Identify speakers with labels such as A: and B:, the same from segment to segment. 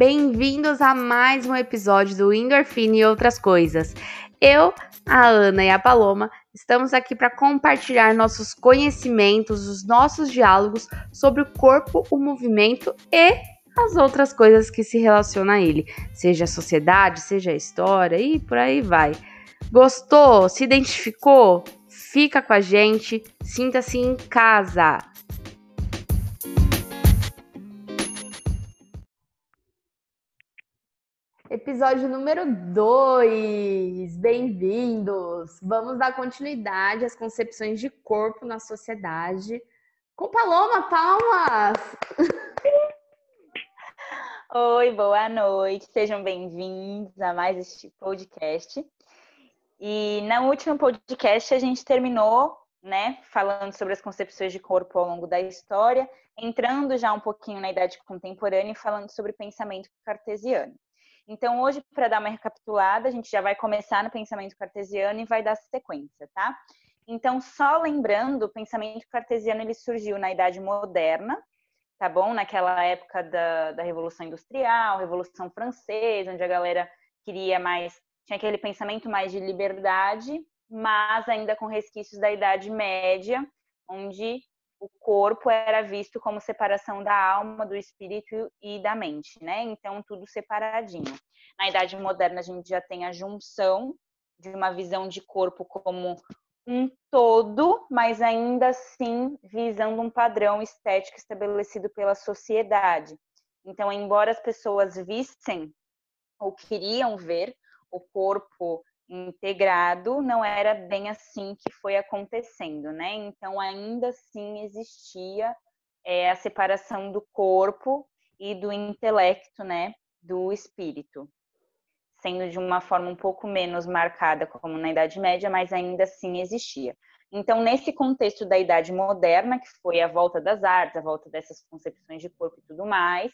A: Bem-vindos a mais um episódio do Endorfina e Outras Coisas. Eu, a Ana e a Paloma estamos aqui para compartilhar nossos conhecimentos, os nossos diálogos sobre o corpo, o movimento e as outras coisas que se relacionam a ele, seja a sociedade, seja a história e por aí vai. Gostou? Se identificou? Fica com a gente, sinta-se em casa. Episódio número 2. Bem-vindos! Vamos dar continuidade às concepções de corpo na sociedade. Com Paloma Palmas!
B: Oi, boa noite. Sejam bem-vindos a mais este podcast. E no último podcast a gente terminou, né, falando sobre as concepções de corpo ao longo da história, entrando já um pouquinho na idade contemporânea e falando sobre pensamento cartesiano. Então, hoje, para dar uma recapitulada, a gente já vai começar no pensamento cartesiano e vai dar sequência, tá? Então, só lembrando, o pensamento cartesiano ele surgiu na Idade Moderna, tá bom? Naquela época da, da Revolução Industrial, Revolução Francesa, onde a galera queria mais, tinha aquele pensamento mais de liberdade, mas ainda com resquícios da Idade Média, onde o corpo era visto como separação da alma, do espírito e da mente, né? Então, tudo separadinho. Na Idade Moderna, a gente já tem a junção de uma visão de corpo como um todo, mas ainda assim visando um padrão estético estabelecido pela sociedade. Então, embora as pessoas vissem ou queriam ver o corpo integrado, não era bem assim que foi acontecendo, né? Então, ainda assim existia é, a separação do corpo e do intelecto, né? Do espírito, sendo de uma forma um pouco menos marcada como na Idade Média, mas ainda assim existia. Então, nesse contexto da Idade Moderna, que foi a volta das artes, a volta dessas concepções de corpo e tudo mais,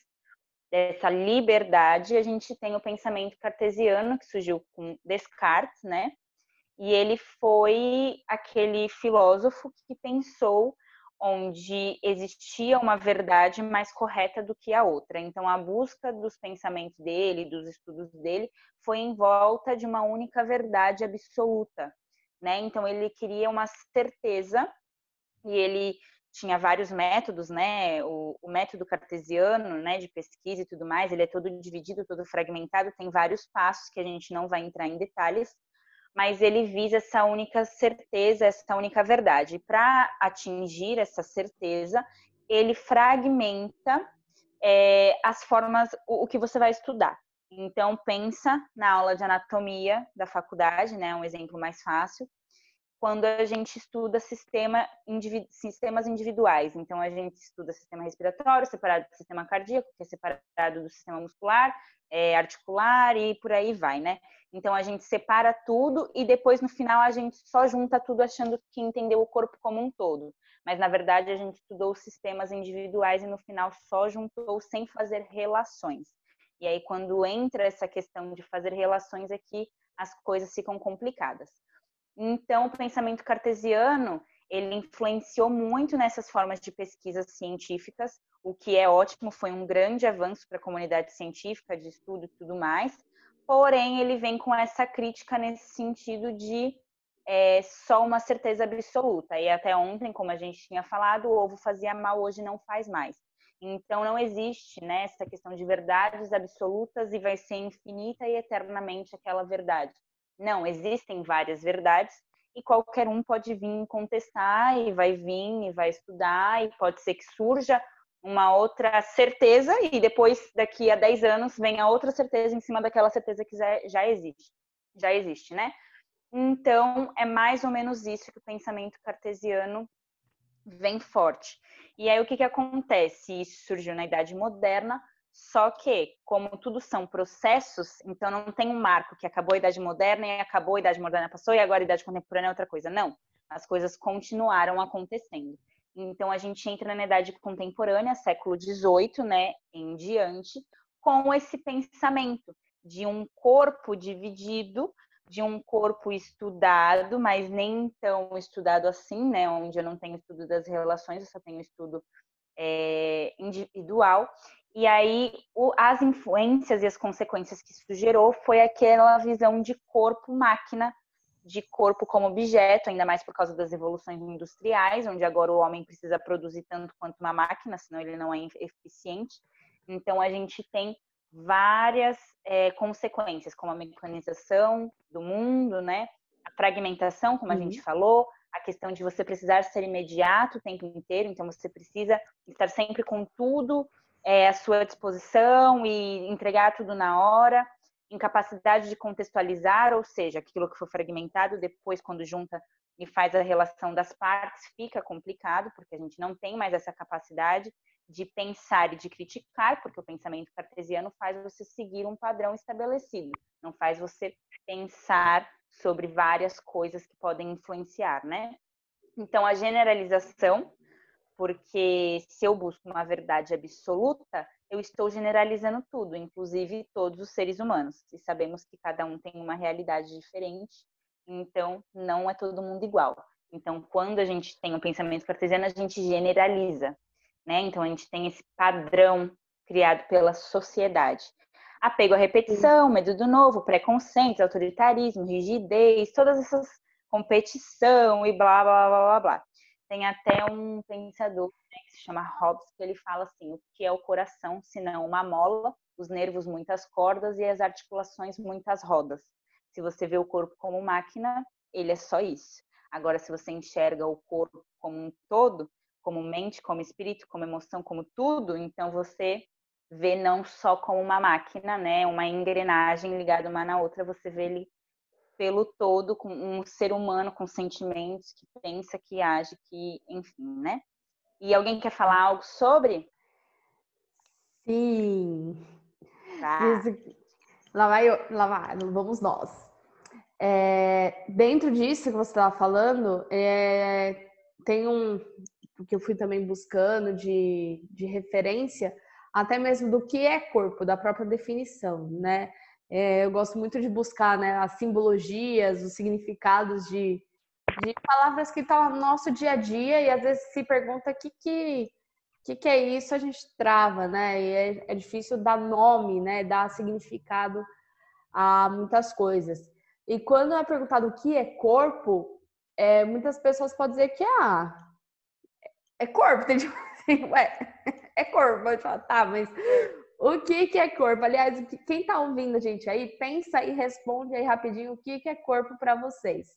B: dessa liberdade, a gente tem o pensamento cartesiano, que surgiu com Descartes, né? E ele foi aquele filósofo que pensou onde existia uma verdade mais correta do que a outra. Então, a busca dos pensamentos dele, dos estudos dele, foi em volta de uma única verdade absoluta, né? Então, ele queria uma certeza e ele tinha vários métodos, né? O, o, método cartesiano, né, de pesquisa e tudo mais, ele é todo dividido, todo fragmentado, tem vários passos que a gente não vai entrar em detalhes, mas ele visa essa única certeza, essa única verdade. Para atingir essa certeza, ele fragmenta é, as formas, o, o que você vai estudar. Então, pensa na aula de anatomia da faculdade, né? Um exemplo mais fácil quando a gente estuda sistema, sistemas individuais. Então, a gente estuda sistema respiratório, separado do sistema cardíaco, que é separado do sistema muscular, é, articular e por aí vai, né? Então, a gente separa tudo e depois, no final, a gente só junta tudo achando que entendeu o corpo como um todo. Mas, na verdade, a gente estudou os sistemas individuais e, no final, só juntou sem fazer relações. E aí, quando entra essa questão de fazer relações aqui, as coisas ficam complicadas. Então, o pensamento cartesiano, ele influenciou muito nessas formas de pesquisas científicas, o que é ótimo, foi um grande avanço para a comunidade científica, de estudo e tudo mais. Porém, ele vem com essa crítica nesse sentido de é, só uma certeza absoluta. E até ontem, como a gente tinha falado, o ovo fazia mal, hoje não faz mais. Então, não existe né, essa questão de verdades absolutas e vai ser infinita e eternamente aquela verdade. Não, existem várias verdades e qualquer um pode vir contestar e vai vir e vai estudar e pode ser que surja uma outra certeza e depois daqui a 10 anos venha outra certeza em cima daquela certeza que já existe. Já existe, né? Então, é mais ou menos isso que o pensamento cartesiano vem forte. E aí o que, que acontece? Isso surgiu na Idade Moderna, só que, como tudo são processos, então não tem um marco que acabou a Idade Moderna e acabou a Idade Moderna passou e agora a Idade Contemporânea é outra coisa. Não, as coisas continuaram acontecendo. Então a gente entra na Idade Contemporânea, século XVIII, né, em diante, com esse pensamento de um corpo dividido, de um corpo estudado, mas nem tão estudado assim, né, onde eu não tenho estudo das relações, eu só tenho estudo é, individual, E aí, o, as influências e as consequências que isso gerou foi aquela visão de corpo-máquina, de corpo como objeto, ainda mais por causa das evoluções industriais, onde agora o homem precisa produzir tanto quanto uma máquina, senão ele não é eficiente. Então, a gente tem várias é, consequências, como a mecanização do mundo, né? A fragmentação, como a uhum. gente falou, a questão de você precisar ser imediato o tempo inteiro, então você precisa estar sempre com tudo é, à sua disposição e entregar tudo na hora, incapacidade de contextualizar, ou seja, aquilo que foi fragmentado, depois, quando junta e faz a relação das partes, fica complicado, porque a gente não tem mais essa capacidade de pensar e de criticar, porque o pensamento cartesiano faz você seguir um padrão estabelecido, não faz você pensar sobre várias coisas que podem influenciar, né? Então, a generalização porque se eu busco uma verdade absoluta, eu estou generalizando tudo, inclusive todos os seres humanos. E sabemos que cada um tem uma realidade diferente, então não é todo mundo igual. Então, quando a gente tem o um pensamento cartesiano, a gente generaliza, né? Então, a gente tem esse padrão criado pela sociedade. Apego à repetição, medo do novo, preconceito, autoritarismo, rigidez, todas essas competição e blá, blá, blá, blá, blá. Tem até um pensador né, que se chama Hobbes, que ele fala assim: o que é o coração, se não uma mola, os nervos muitas cordas e as articulações muitas rodas. Se você vê o corpo como máquina, ele é só isso. Agora, se você enxerga o corpo como um todo, como mente, como espírito, como emoção, como tudo, então você vê não só como uma máquina, né, uma engrenagem ligada uma na outra, você vê ele pelo todo, com um ser humano com sentimentos, que pensa, que age, que, enfim, né? E alguém quer falar algo sobre?
A: Sim. Tá. Lá vai, lá vai, vamos nós. É, dentro disso que você estava falando, é, tem um que eu fui também buscando de, de referência, até mesmo do que é corpo, da própria definição, né? É, eu gosto muito de buscar né, as simbologias, os significados de, de palavras que estão no nosso dia a dia e às vezes se pergunta o que, que, que, que é isso, a gente trava, né? E é, é difícil dar nome, né? Dar significado a muitas coisas. E quando é perguntado o que é corpo, é, muitas pessoas podem dizer que ah, é corpo, tem tipo assim, ué, é corpo. Pode falar, tá, mas o que, que é corpo? Aliás, quem está ouvindo a gente aí, pensa e responde aí rapidinho o que, que é corpo para vocês.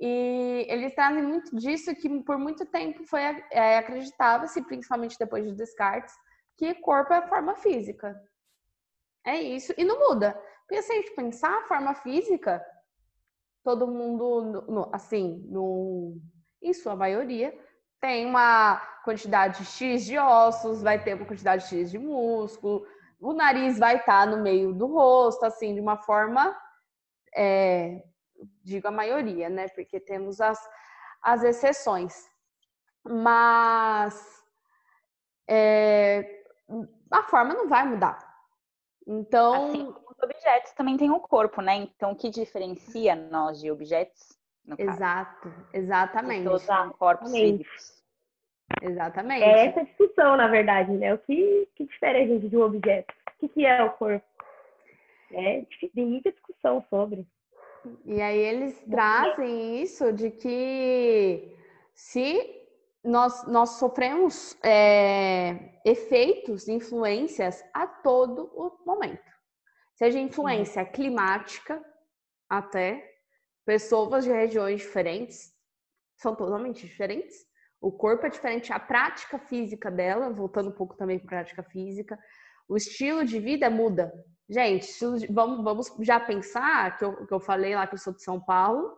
A: E eles trazem muito disso que por muito tempo foi é, acreditava-se, principalmente depois de Descartes, que corpo é forma física. É isso, e não muda. Porque se a gente pensar a forma física, todo mundo, assim, no, em sua maioria, tem uma quantidade X de ossos, vai ter uma quantidade X de músculo, o nariz vai estar no meio do rosto, assim, de uma forma, é, digo a maioria, né? Porque temos as, as exceções. Mas é, a forma não vai mudar. Então.
B: Assim, os objetos também têm um corpo, né? Então, o que diferencia nós de objetos
A: Exato, exatamente. Todos
B: corpos físicos.
A: Exatamente.
C: É essa discussão, na verdade, né? O que, que difere a gente de um objeto? O que, que é o corpo? É, tem muita discussão sobre.
A: E aí eles trazem isso de que se nós, nós sofremos é, efeitos, influências a todo o momento. Seja influência climática até pessoas de regiões diferentes são totalmente diferentes. O corpo é diferente, a prática física dela, voltando um pouco também para a prática física, o estilo de vida muda. Gente, de, vamos, vamos já pensar que eu, que eu falei lá que eu sou de São Paulo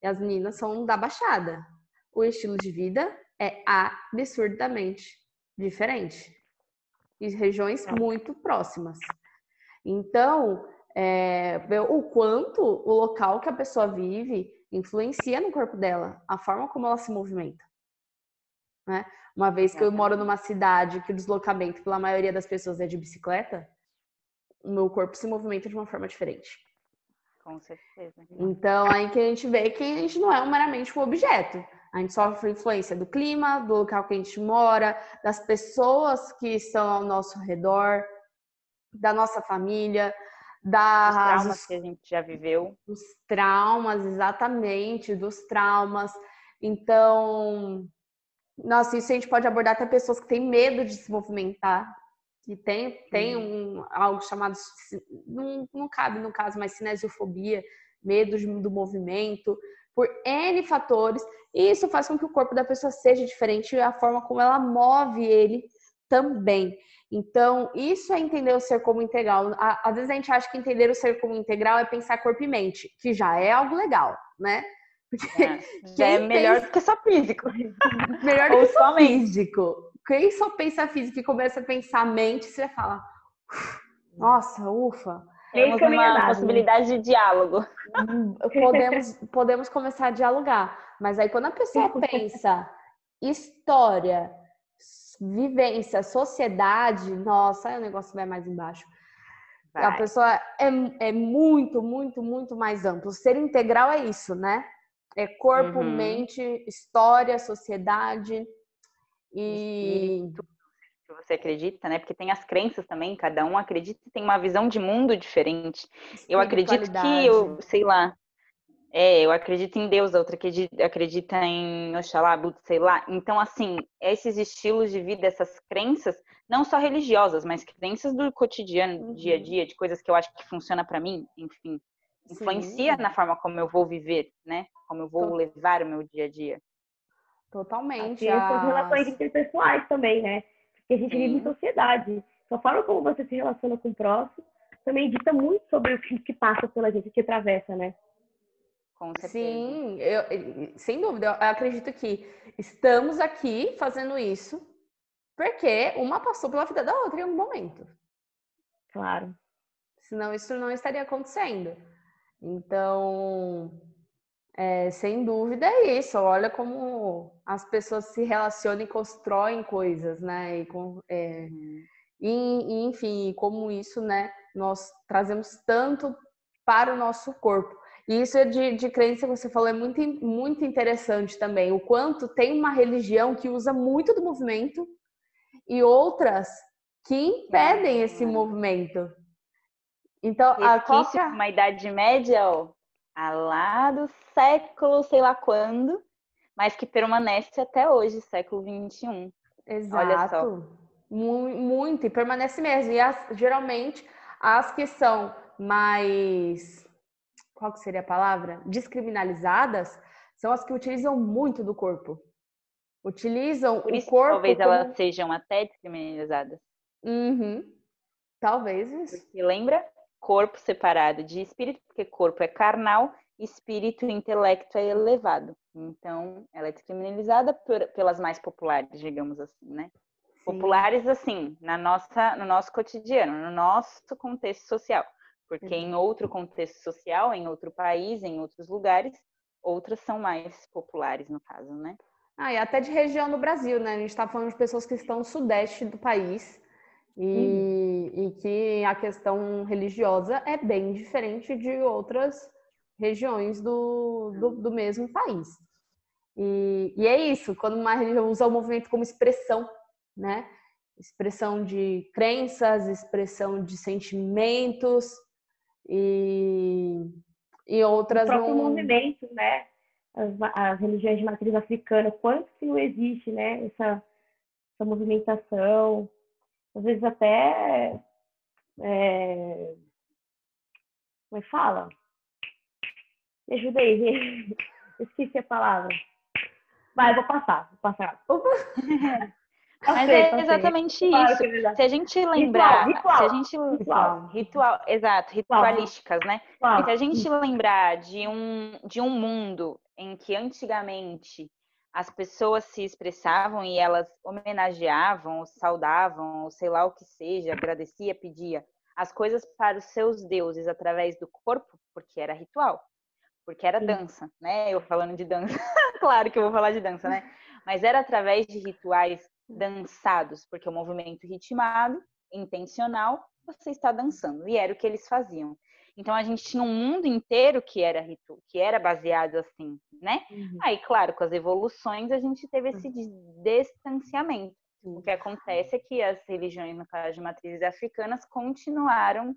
A: e as meninas são da Baixada. O estilo de vida é absurdamente diferente. E regiões muito próximas. Então, é, ver o quanto o local que a pessoa vive influencia no corpo dela, a forma como ela se movimenta. Né? Uma vez que eu moro numa cidade que o deslocamento pela maioria das pessoas é de bicicleta, o meu corpo se movimenta de uma forma diferente.
B: Com certeza.
A: Então, aí que a gente vê que a gente não é meramente um objeto. A gente sofre influência do clima, do local que a gente mora, das pessoas que estão ao nosso redor, da nossa família, das
B: Os traumas que a gente já viveu.
A: Dos traumas, exatamente, dos traumas. Então, nossa, isso a gente pode abordar até pessoas que têm medo de se movimentar, que tem, tem um, algo chamado, não, não cabe no caso, mas cinesiofobia, medo do movimento, por N fatores, e isso faz com que o corpo da pessoa seja diferente e a forma como ela move ele também. Então, isso é entender o ser como integral. Às vezes a gente acha que entender o ser como integral é pensar corpo e mente, que já é algo legal, né?
B: Porque é, é melhor pensa... do que só físico.
A: melhor do que só físico. Quem só pensa físico e começa a pensar mente, você fala, nossa, ufa.
B: Temos uma possibilidade de diálogo.
A: Podemos, podemos começar a dialogar. Mas aí quando a pessoa pensa história, vivência, sociedade, nossa, aí o negócio vai mais embaixo. Vai. A pessoa é, é muito, muito, muito mais amplo. Ser integral é isso, né? É corpo, uhum. mente, história, sociedade e
B: que você acredita, né? Porque tem as crenças também, cada um acredita e tem uma visão de mundo diferente. Eu acredito que eu, sei lá, é, eu acredito em Deus, a outra acredita, acredita em Oxalá, Buda, sei lá. Então, assim, esses estilos de vida, essas crenças, não só religiosas, mas crenças do cotidiano, do dia a uhum. dia, de coisas que eu acho que funciona para mim, enfim, influencia Sim. na forma como eu vou viver, né? Como eu vou levar o meu dia a dia.
A: Totalmente.
C: E as relações interpessoais também, né? Porque a gente Sim. vive em sociedade. A forma como você se relaciona com o próximo também dita muito sobre o que passa pela gente, que atravessa, né?
B: Com certeza.
A: Sim, eu, sem dúvida. Eu acredito que estamos aqui fazendo isso porque uma passou pela vida da outra em algum momento.
C: Claro.
A: Senão isso não estaria acontecendo. Então, é, sem dúvida é isso. Olha como as pessoas se relacionam e constroem coisas, né? E, com, é, e, enfim, como isso, né? Nós trazemos tanto para o nosso corpo. E isso é de, de crença que você falou é muito, muito interessante também. O quanto tem uma religião que usa muito do movimento e outras que impedem esse movimento.
B: Então, a qual... uma idade média, ó, a lá do século, sei lá quando, mas que permanece até hoje, século 21.
A: Exato. Olha só. Muito, e permanece mesmo. E as, geralmente as que são mais qual que seria a palavra? Descriminalizadas são as que utilizam muito do corpo. Utilizam
B: Por isso,
A: o corpo.
B: Talvez como... elas sejam até descriminalizadas.
A: Uhum. Talvez isso.
B: Porque lembra? corpo separado de espírito, porque corpo é carnal, espírito e intelecto é elevado. Então, ela é descriminalizada por, pelas mais populares, digamos assim, né? Sim. Populares, assim, na nossa, no nosso cotidiano, no nosso contexto social. Porque em outro contexto social, em outro país, em outros lugares, outras são mais populares, no caso, né?
A: Ah, e até de região do Brasil, né? A gente está falando de pessoas que estão no sudeste do país, e, uhum. e que a questão religiosa é bem diferente de outras regiões do, do, do mesmo país. E, e, é isso, quando uma religião usa o movimento como expressão, né? Expressão de crenças, expressão de sentimentos e, e outras. O
C: próprio não... movimento, né? As, as, religiões de matriz africana, quanto que não existe, né? Essa, essa movimentação, às vezes até. É... Como é que fala? Me ajuda aí, esqueci a palavra. Vai, vou passar, vou passar.
B: Mas é exatamente isso. É se a gente lembrar, ritual, se a gente ritual, ritual exato, ritualísticas, né? Se a gente lembrar de um de um mundo em que antigamente as pessoas se expressavam e elas homenageavam, ou saudavam, ou sei lá o que seja, agradecia, pedia as coisas para os seus deuses através do corpo, porque era ritual, porque era dança, né? Eu falando de dança, claro que eu vou falar de dança, né? Mas era através de rituais dançados, porque o movimento ritmado, intencional, você está dançando, e era o que eles faziam. Então a gente tinha um mundo inteiro que era ritual, que era baseado assim, né? Uhum. Aí, claro, com as evoluções a gente teve esse distanciamento. O que acontece é que as religiões, no caso de matrizes africanas, continuaram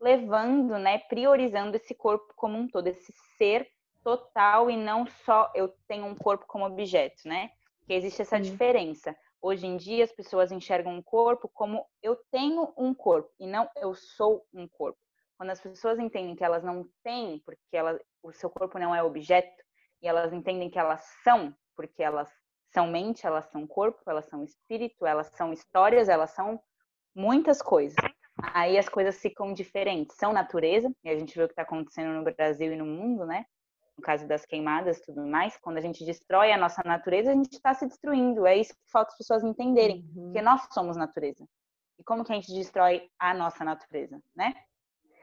B: levando, né, priorizando esse corpo como um todo, esse ser total e não só eu tenho um corpo como objeto, né? Que existe essa diferença. Hoje em dia as pessoas enxergam um corpo como eu tenho um corpo e não eu sou um corpo. Quando as pessoas entendem que elas não têm, porque ela, o seu corpo não é objeto, e elas entendem que elas são, porque elas são mente, elas são corpo, elas são espírito, elas são histórias, elas são muitas coisas. Aí as coisas ficam diferentes. São natureza, e a gente vê o que está acontecendo no Brasil e no mundo, né? No caso das queimadas e tudo mais, quando a gente destrói a nossa natureza, a gente está se destruindo. É isso que falta as pessoas entenderem, uhum. porque nós somos natureza. E como que a gente destrói a nossa natureza, né?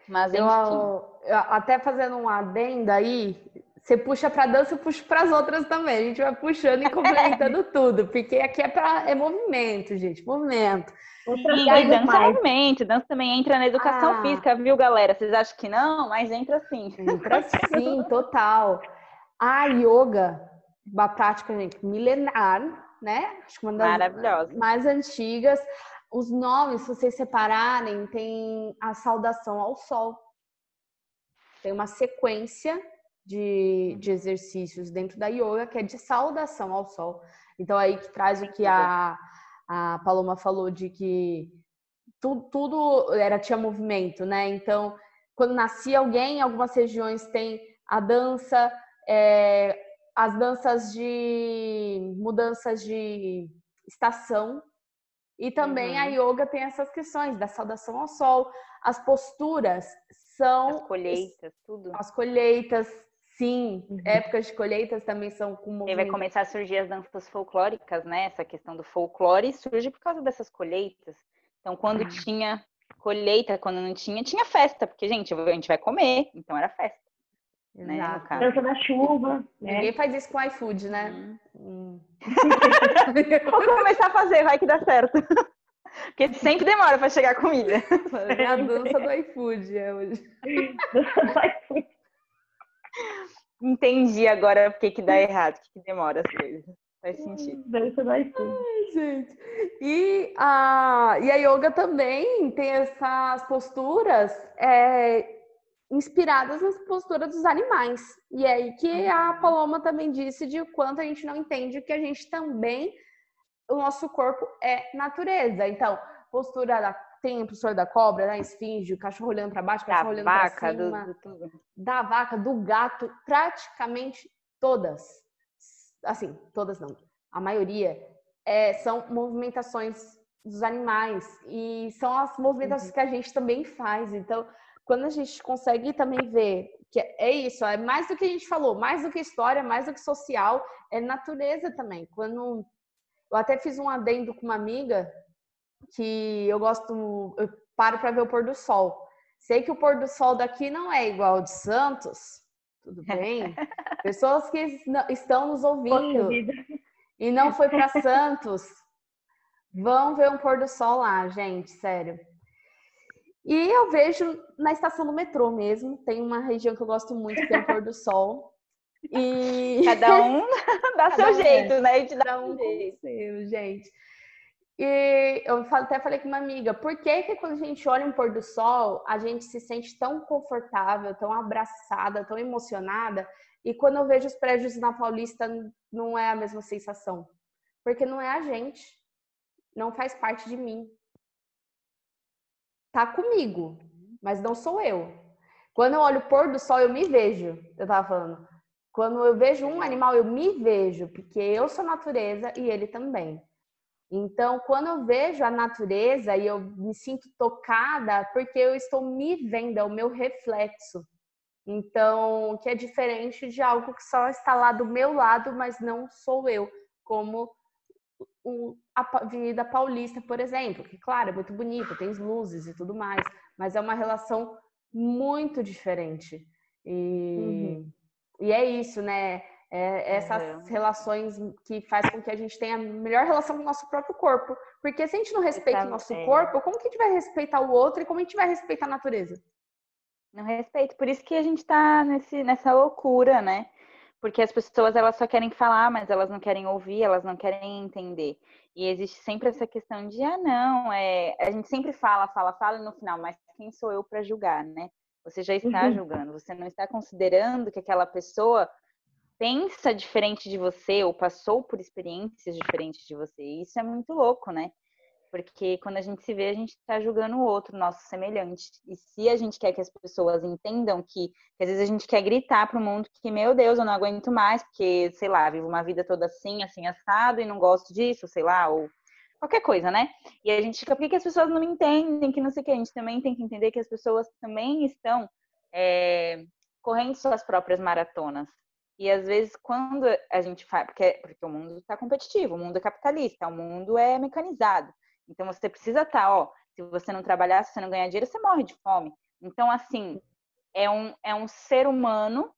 A: Mas eu, eu, até fazendo um adendo aí, você puxa para dança, eu puxo para as outras também. A gente vai puxando e complementando tudo, porque aqui é para é movimento, gente, movimento.
B: E aí, dança é movimento, dança também entra na educação ah. física, viu, galera? Vocês acham que não? Mas entra sim.
A: Entra sim, total. A yoga, uma prática, gente, milenar, né?
B: Acho que uma das Maravilhosa.
A: mais antigas. Os nomes, se vocês separarem, tem a saudação ao sol. Tem uma sequência de, de exercícios dentro da yoga, que é de saudação ao sol. Então, aí que traz o que a, a Paloma falou de que tudo, tudo era tinha movimento, né? Então, quando nascia alguém, algumas regiões tem a dança, é, as danças de mudanças de estação, e também uhum. a yoga tem essas questões da saudação ao sol, as posturas são
B: as colheitas, tudo.
A: As colheitas, Sim, uhum. épocas de colheitas também são com movimento.
B: E vai começar a surgir as danças folclóricas, né? Essa questão do folclore surge por causa dessas colheitas. Então, quando ah. tinha colheita, quando não tinha, tinha festa, porque, gente, a gente vai comer, então era festa.
C: Né, Dança da chuva.
A: Né? Ninguém faz isso com iFood, né? Hum.
B: Vou começar a fazer, vai que dá certo. Porque sempre demora para chegar a comida.
A: É a dança do iFood é hoje. Dança do iFood.
B: Entendi agora porque que dá errado, que demora as coisas. Faz sentido.
C: Dança vai tudo.
A: gente. E a, e a yoga também tem essas posturas é, inspiradas nas posturas dos animais. E é aí que a uhum. Paloma também disse de quanto a gente não entende que a gente também, o nosso corpo é natureza. Então, postura da tem a postura da cobra, da esfinge, o cachorro olhando para baixo, o cachorro olhando para cima. Do, do, da vaca, do gato, praticamente todas. Assim, todas não. A maioria é, são movimentações dos animais e são as movimentações uhum. que a gente também faz. Então, quando a gente consegue também ver que é isso, é mais do que a gente falou, mais do que história, mais do que social, é natureza também. Quando eu até fiz um adendo com uma amiga que eu gosto, eu paro para ver o pôr do sol. Sei que o pôr do sol daqui não é igual ao de Santos, tudo bem? Pessoas que estão nos ouvindo e não foi para Santos, vão ver um pôr do sol lá, gente, sério. E eu vejo na estação do metrô mesmo, tem uma região que eu gosto muito, que tem o pôr do sol.
B: E cada um dá cada seu um jeito, é. né? A gente dá um jeito,
A: gente. E eu até falei com uma amiga, por que, que quando a gente olha um pôr do sol, a gente se sente tão confortável, tão abraçada, tão emocionada, e quando eu vejo os prédios na Paulista, não é a mesma sensação? Porque não é a gente, não faz parte de mim. Tá comigo, mas não sou eu. Quando eu olho o pôr do sol, eu me vejo, eu tava falando. Quando eu vejo um animal, eu me vejo, porque eu sou natureza e ele também. Então, quando eu vejo a natureza e eu me sinto tocada, porque eu estou me vendo, é o meu reflexo. Então, que é diferente de algo que só está lá do meu lado, mas não sou eu, como a Avenida Paulista, por exemplo, que, claro, é muito bonita, tem luzes e tudo mais, mas é uma relação muito diferente. E, uhum. e é isso, né? É, essas uhum. relações que faz com que a gente tenha a melhor relação com o nosso próprio corpo. Porque se a gente não respeita o nosso corpo, como que a gente vai respeitar o outro e como a gente vai respeitar a natureza?
B: Não respeito. Por isso que a gente está nessa loucura, né? Porque as pessoas elas só querem falar, mas elas não querem ouvir, elas não querem entender. E existe sempre essa questão de, ah, não, é... a gente sempre fala, fala, fala, e no final, mas quem sou eu para julgar, né? Você já está uhum. julgando, você não está considerando que aquela pessoa pensa diferente de você ou passou por experiências diferentes de você. E isso é muito louco, né? Porque quando a gente se vê, a gente está julgando o outro, nosso semelhante. E se a gente quer que as pessoas entendam que, que às vezes a gente quer gritar para o mundo que, meu Deus, eu não aguento mais, porque, sei lá, vivo uma vida toda assim, assim, assado, e não gosto disso, sei lá, ou qualquer coisa, né? E a gente fica, por que as pessoas não me entendem, que não sei o que? A gente também tem que entender que as pessoas também estão é, correndo suas próprias maratonas. E às vezes, quando a gente faz, porque, porque o mundo está competitivo, o mundo é capitalista, o mundo é mecanizado. Então você precisa estar, tá, ó, se você não trabalhar, se você não ganhar dinheiro, você morre de fome. Então, assim, é um, é um ser humano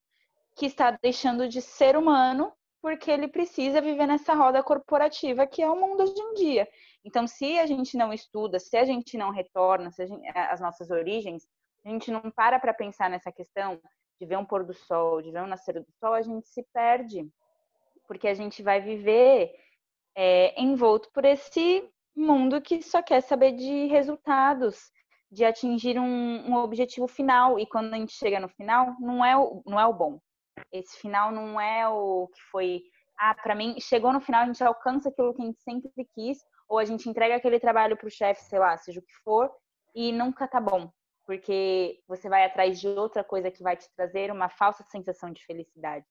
B: que está deixando de ser humano porque ele precisa viver nessa roda corporativa que é o mundo hoje em dia. Então, se a gente não estuda, se a gente não retorna se gente, as nossas origens, a gente não para para pensar nessa questão de ver um pôr do sol, de ver um nascer do sol, a gente se perde, porque a gente vai viver é, envolto por esse mundo que só quer saber de resultados, de atingir um, um, objetivo final. E quando a gente chega no final, não é o, não é o bom. Esse final não é o que foi. Ah, para mim, chegou no final, a gente alcança aquilo que a gente sempre quis, ou a gente entrega aquele trabalho para o chefe, sei lá, seja o que for, e nunca tá bom. Porque você vai atrás de outra coisa que vai te trazer uma falsa sensação de felicidade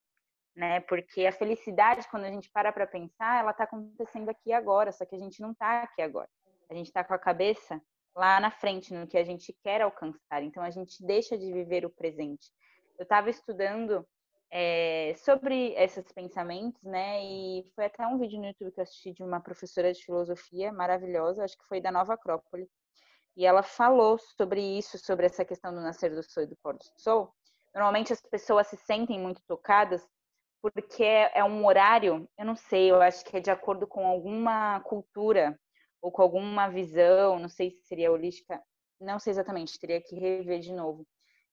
B: né? Porque a felicidade, quando a gente para para pensar, ela está acontecendo aqui agora, só que a gente não está aqui agora. A gente está com a cabeça lá na frente, no que a gente quer alcançar. Então a gente deixa de viver o presente. Eu estava estudando é, sobre esses pensamentos, né? E foi até um vídeo no YouTube que eu assisti de uma professora de filosofia maravilhosa, acho que foi da Nova Acrópole. E ela falou sobre isso, sobre essa questão do nascer do sol e do pôr do sol. Normalmente as pessoas se sentem muito tocadas porque é um horário, eu não sei, eu acho que é de acordo com alguma cultura ou com alguma visão, não sei se seria holística, não sei exatamente, teria que rever de novo,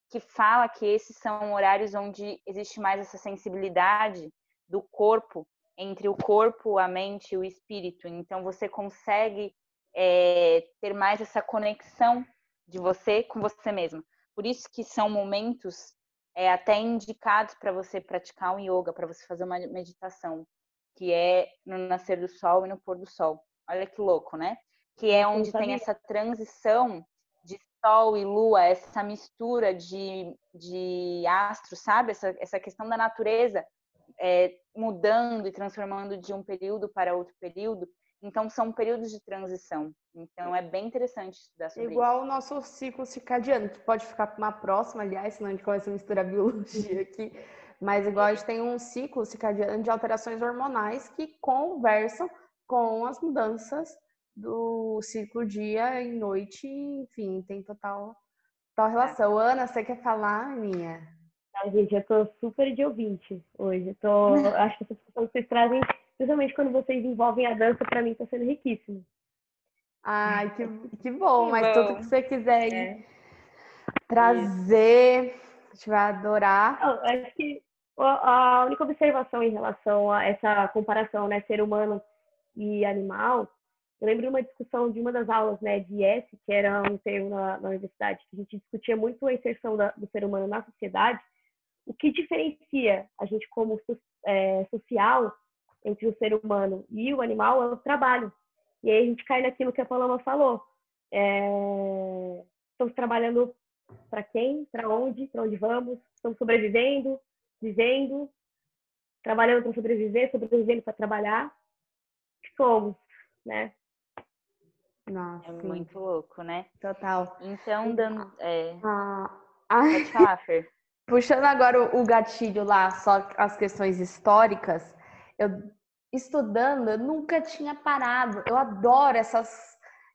B: que fala que esses são horários onde existe mais essa sensibilidade do corpo, entre o corpo, a mente e o espírito. Então você consegue é, ter mais essa conexão de você com você mesmo. Por isso que são momentos é, até indicados para você praticar um yoga, para você fazer uma meditação, que é no nascer do sol e no pôr do sol. Olha que louco, né? Que é onde tem essa transição de sol e lua, essa mistura de, de astros, sabe? Essa, essa questão da natureza é, mudando e transformando de um período para outro período. Então, são períodos de transição. Então, é bem interessante estudar sobre
A: Igual
B: isso.
A: o nosso ciclo circadiano, que pode ficar para uma próxima, aliás, senão a gente começa a misturar biologia aqui. Mas, igual a gente tem um ciclo circadiano de alterações hormonais que conversam com as mudanças do ciclo dia e noite, enfim, tem total, total relação. Ana, você quer falar, Aninha?
C: Não, gente, eu tô super de ouvinte hoje. Eu tô, acho que vocês trazem principalmente quando vocês envolvem a dança, para mim está sendo riquíssimo.
A: Ai, que, que bom, que mas bom. tudo que você quiser é. trazer, a gente vai adorar.
C: Eu acho que a única observação em relação a essa comparação, né, ser humano e animal, eu lembro de uma discussão de uma das aulas, né, de IS, que era um termo na, na universidade, que a gente discutia muito a inserção da, do ser humano na sociedade, o que diferencia a gente como é, social entre o ser humano e o animal é o trabalho. E aí a gente cai naquilo que a Paloma falou. É... Estamos trabalhando para quem, para onde, para onde vamos, estamos sobrevivendo, vivendo, trabalhando para sobreviver, sobrevivendo para trabalhar. Somos, né?
B: Nossa, é muito louco, né?
A: Total.
B: Então, dando. É... Ah, ah. Pode falar, Fer.
A: Puxando agora o gatilho lá, só as questões históricas, eu estudando, eu nunca tinha parado. Eu adoro essas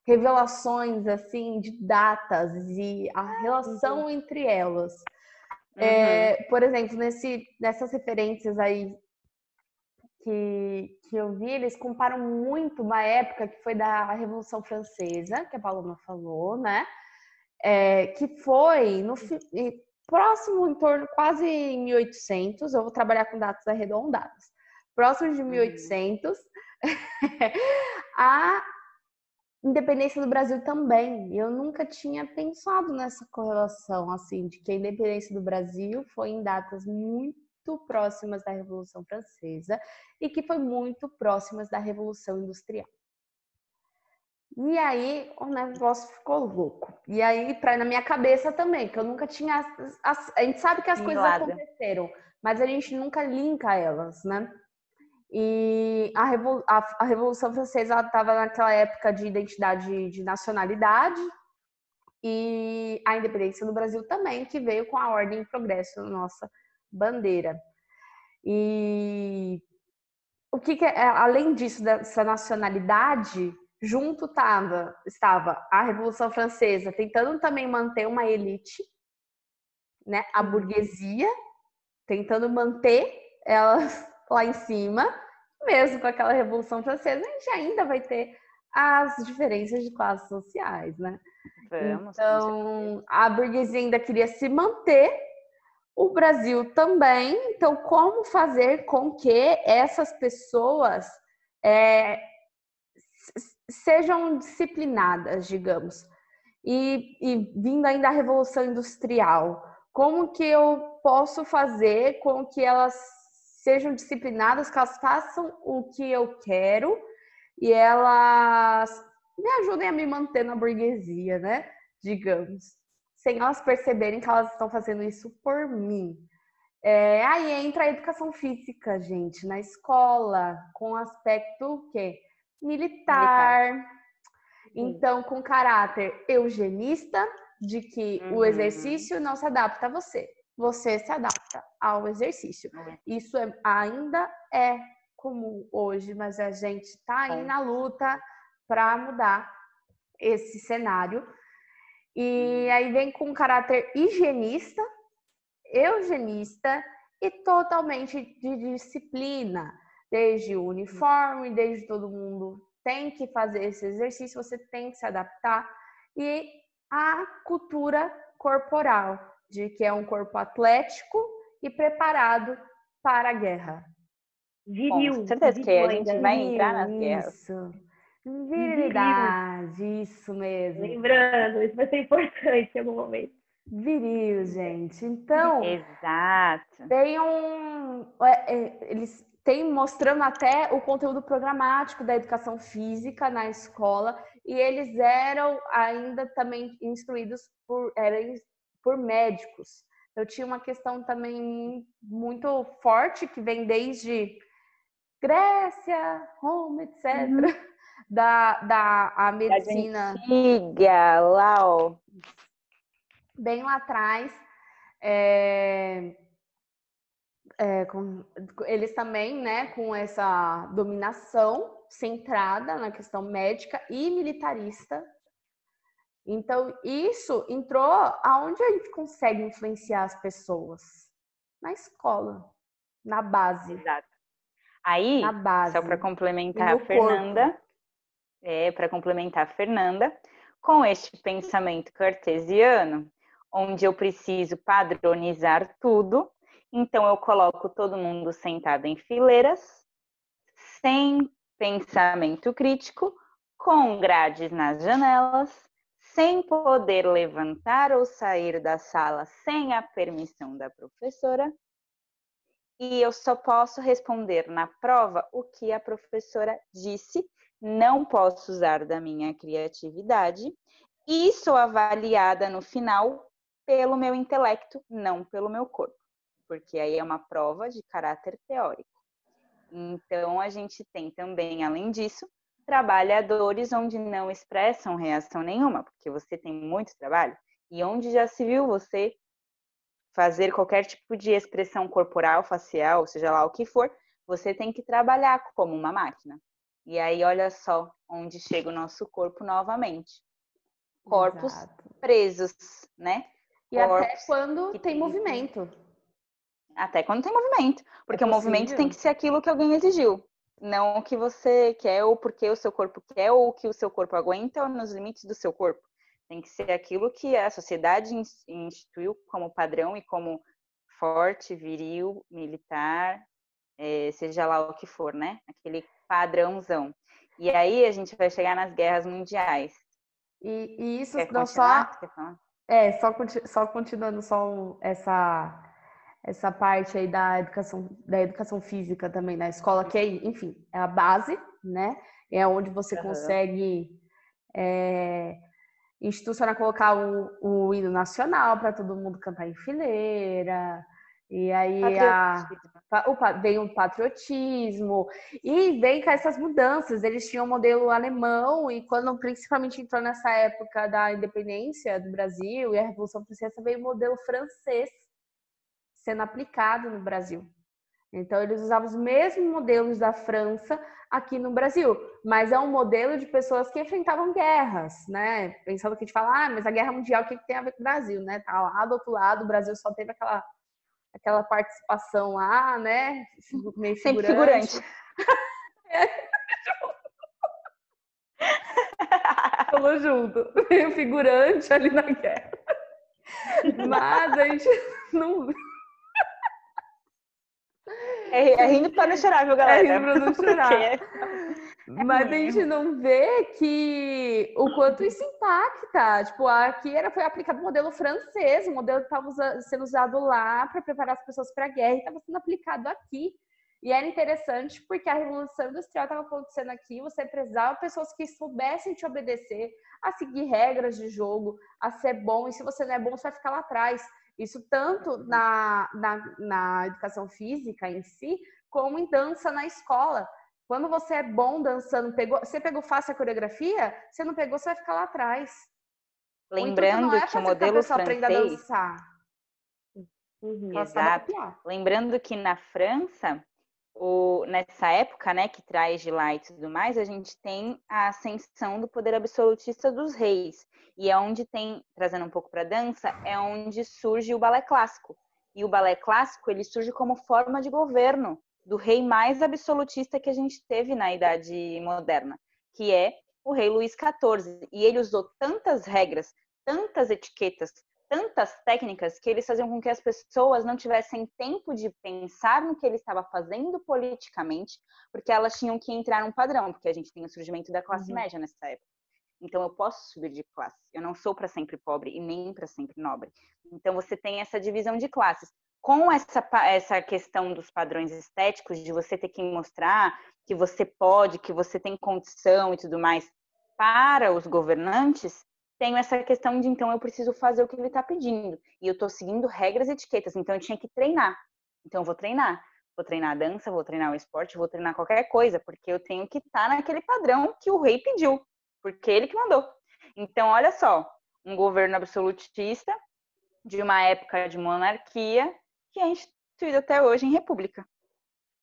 A: revelações assim de datas e a relação uhum. entre elas. Uhum. É, por exemplo, nesse, nessas referências aí que, que eu vi, eles comparam muito uma época que foi da Revolução Francesa, que a Paloma falou, né? é, que foi no próximo, em torno, quase em 1800, eu vou trabalhar com datas arredondadas, próximo de 1800, uhum. a independência do Brasil também. Eu nunca tinha pensado nessa correlação, assim, de que a independência do Brasil foi em datas muito próximas da Revolução Francesa e que foi muito próximas da Revolução Industrial. E aí o negócio ficou louco. E aí, pra, na minha cabeça também, que eu nunca tinha. As, a gente sabe que as coisas aconteceram, mas a gente nunca linka elas, né? E a, Revol a, a Revolução Francesa estava naquela época de identidade de nacionalidade, e a independência do Brasil também, que veio com a ordem e progresso na nossa bandeira. E o que, que é, além disso, dessa nacionalidade, junto tava, estava a Revolução Francesa tentando também manter uma elite, né, a burguesia, tentando manter elas lá em cima, mesmo com aquela Revolução Francesa, a gente ainda vai ter as diferenças de classes sociais, né? Vamos, então, a burguesia ainda queria se manter, o Brasil também. Então, como fazer com que essas pessoas é, sejam disciplinadas, digamos. E, e vindo ainda da Revolução Industrial, como que eu posso fazer com que elas sejam disciplinadas, que elas façam o que eu quero e elas me ajudem a me manter na burguesia, né? Digamos, sem elas perceberem que elas estão fazendo isso por mim. É, aí entra a educação física, gente, na escola, com aspecto que militar. militar. Então, com caráter eugenista, de que uhum. o exercício não se adapta a você, você se adapta ao exercício. Uhum. Isso é, ainda é comum hoje, mas a gente está aí na luta para mudar esse cenário. E uhum. aí vem com caráter higienista, eugenista e totalmente de disciplina desde o uniforme, desde todo mundo tem que fazer esse exercício, você tem que se adaptar e a cultura corporal, de que é um corpo atlético e preparado para a guerra.
B: Viril. Com certeza que a gente vai entrar nas guerras.
A: Isso. Virilidade, isso mesmo.
C: Lembrando, isso vai ser importante em algum momento.
A: Viril, gente. Então.
B: Exato.
A: Tem um. É, é, eles tem mostrando até o conteúdo programático da educação física na escola e eles eram ainda também instruídos por, eram por médicos. Eu tinha uma questão também muito forte que vem desde Grécia, Roma, etc. Uhum. Da, da a medicina.
B: Antiga, lá, ó.
A: Bem lá atrás. É é, com, eles também, né, com essa dominação centrada na questão médica e militarista. Então, isso entrou aonde a gente consegue influenciar as pessoas? Na escola, na base.
B: Exato. Aí, só para complementar a Fernanda, corpo. é, para complementar a Fernanda, com este pensamento cartesiano, onde eu preciso padronizar tudo, então, eu coloco todo mundo sentado em fileiras, sem pensamento crítico, com grades nas janelas, sem poder levantar ou sair da sala sem a permissão da professora. E eu só posso responder na prova o que a professora disse, não posso usar da minha criatividade, e sou avaliada no final pelo meu intelecto, não pelo meu corpo porque aí é uma prova de caráter teórico. Então, a gente tem também, além disso, trabalhadores onde não expressam reação nenhuma, porque você tem muito trabalho, e onde já se viu você fazer qualquer tipo de expressão corporal, facial, seja lá o que for, você tem que trabalhar como uma máquina. E aí, olha só onde chega o nosso corpo novamente. Corpos Exato. presos, né?
A: E Corpos até quando tem, tem movimento.
B: Até quando tem movimento. Porque é o movimento tem que ser aquilo que alguém exigiu. Não o que você quer, ou porque o seu corpo quer, ou o que o seu corpo aguenta, ou nos limites do seu corpo. Tem que ser aquilo que a sociedade instituiu como padrão e como forte, viril, militar, é, seja lá o que for, né? Aquele padrãozão. E aí a gente vai chegar nas guerras mundiais.
A: E, e isso Quer não só. É, só, só continuando só essa essa parte aí da educação da educação física também na escola, que é, enfim, é a base, né? É onde você uhum. consegue é, institucionar, colocar o, o hino nacional para todo mundo cantar em fileira, e aí a, o, vem o patriotismo e vem com essas mudanças. Eles tinham um modelo alemão e quando principalmente entrou nessa época da independência do Brasil e a Revolução Francesa veio o modelo francês sendo aplicado no Brasil. Então eles usavam os mesmos modelos da França aqui no Brasil, mas é um modelo de pessoas que enfrentavam guerras, né? Pensando que a gente fala, ah, mas a guerra mundial o que, que tem a ver com o Brasil, né? Tá lá do outro lado, o Brasil só teve aquela aquela participação lá, né?
B: Meio Sempre figurante.
A: Tamo junto. Meio figurante ali na guerra. Mas a gente não.
B: É, é rindo para não chorar, viu, galera?
A: É rindo para não chorar. É Mas a gente não vê que o quanto isso impacta. Tipo, aqui era, foi aplicado o modelo francês, o modelo que estava sendo usado lá para preparar as pessoas para a guerra e estava sendo aplicado aqui. E era interessante porque a Revolução Industrial estava acontecendo aqui, você precisava pessoas que soubessem te obedecer, a seguir regras de jogo, a ser bom, e se você não é bom, você vai ficar lá atrás. Isso tanto na, na, na educação física em si, como em dança na escola. Quando você é bom dançando, pegou, você pegou fácil a coreografia, você não pegou, você vai ficar lá atrás.
B: Lembrando é que o modelo que francês. A
A: dançar.
B: Uhum, Exato. Lembrando que na França, o, nessa época, né, que traz de lá e tudo mais, a gente tem a ascensão do poder absolutista dos reis. E é onde tem, trazendo um pouco para dança, é onde surge o balé clássico. E o balé clássico, ele surge como forma de governo do rei mais absolutista que a gente teve na Idade Moderna, que é o rei Luís XIV. E ele usou tantas regras, tantas etiquetas, tantas técnicas que eles faziam com que as pessoas não tivessem tempo de pensar no que ele estava fazendo politicamente, porque elas tinham que entrar num padrão, porque a gente tem o surgimento da classe uhum. média nessa época. Então eu posso subir de classe. Eu não sou para sempre pobre e nem para sempre nobre. Então você tem essa divisão de classes com essa, essa questão dos padrões estéticos, de você ter que mostrar que você pode, que você tem condição e tudo mais, para os governantes, tenho essa questão de então eu preciso fazer o que ele está pedindo. E eu estou seguindo regras e etiquetas, então eu tinha que treinar. Então eu vou treinar. Vou treinar a dança, vou treinar o esporte, vou treinar qualquer coisa, porque eu tenho que estar tá naquele padrão que o rei pediu, porque ele que mandou. Então, olha só, um governo absolutista de uma época de monarquia que é instituído até hoje em república.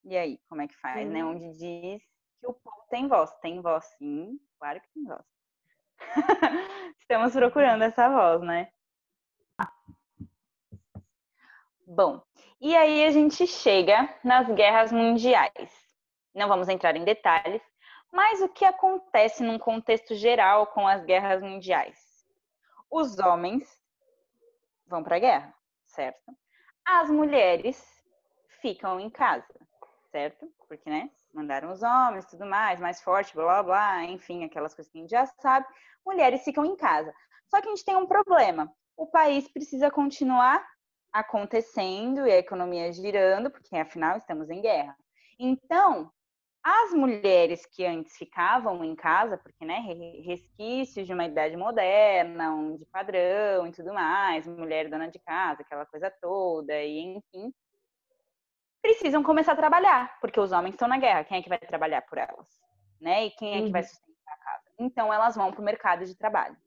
B: E aí, como é que faz, né? Onde diz que o povo tem voz. Tem voz, sim, claro que tem voz. Estamos procurando essa voz, né? Bom, e aí a gente chega nas guerras mundiais. Não vamos entrar em detalhes, mas o que acontece num contexto geral com as guerras mundiais? Os homens vão para a guerra, certo? As mulheres ficam em casa, certo? Porque, né? Mandaram os homens, tudo mais, mais forte, blá, blá, enfim, aquelas coisas que a gente já sabe. Mulheres ficam em casa. Só que a gente tem um problema. O país precisa continuar acontecendo e a economia girando, porque afinal estamos em guerra. Então, as mulheres que antes ficavam em casa, porque, né, resquícios de uma idade moderna, um de padrão e tudo mais, mulher dona de casa, aquela coisa toda, e enfim, precisam começar a trabalhar, porque os homens estão na guerra, quem é que vai trabalhar por elas? Né? E quem é que vai uhum. sustentar a casa? Então, elas vão para o mercado de trabalho.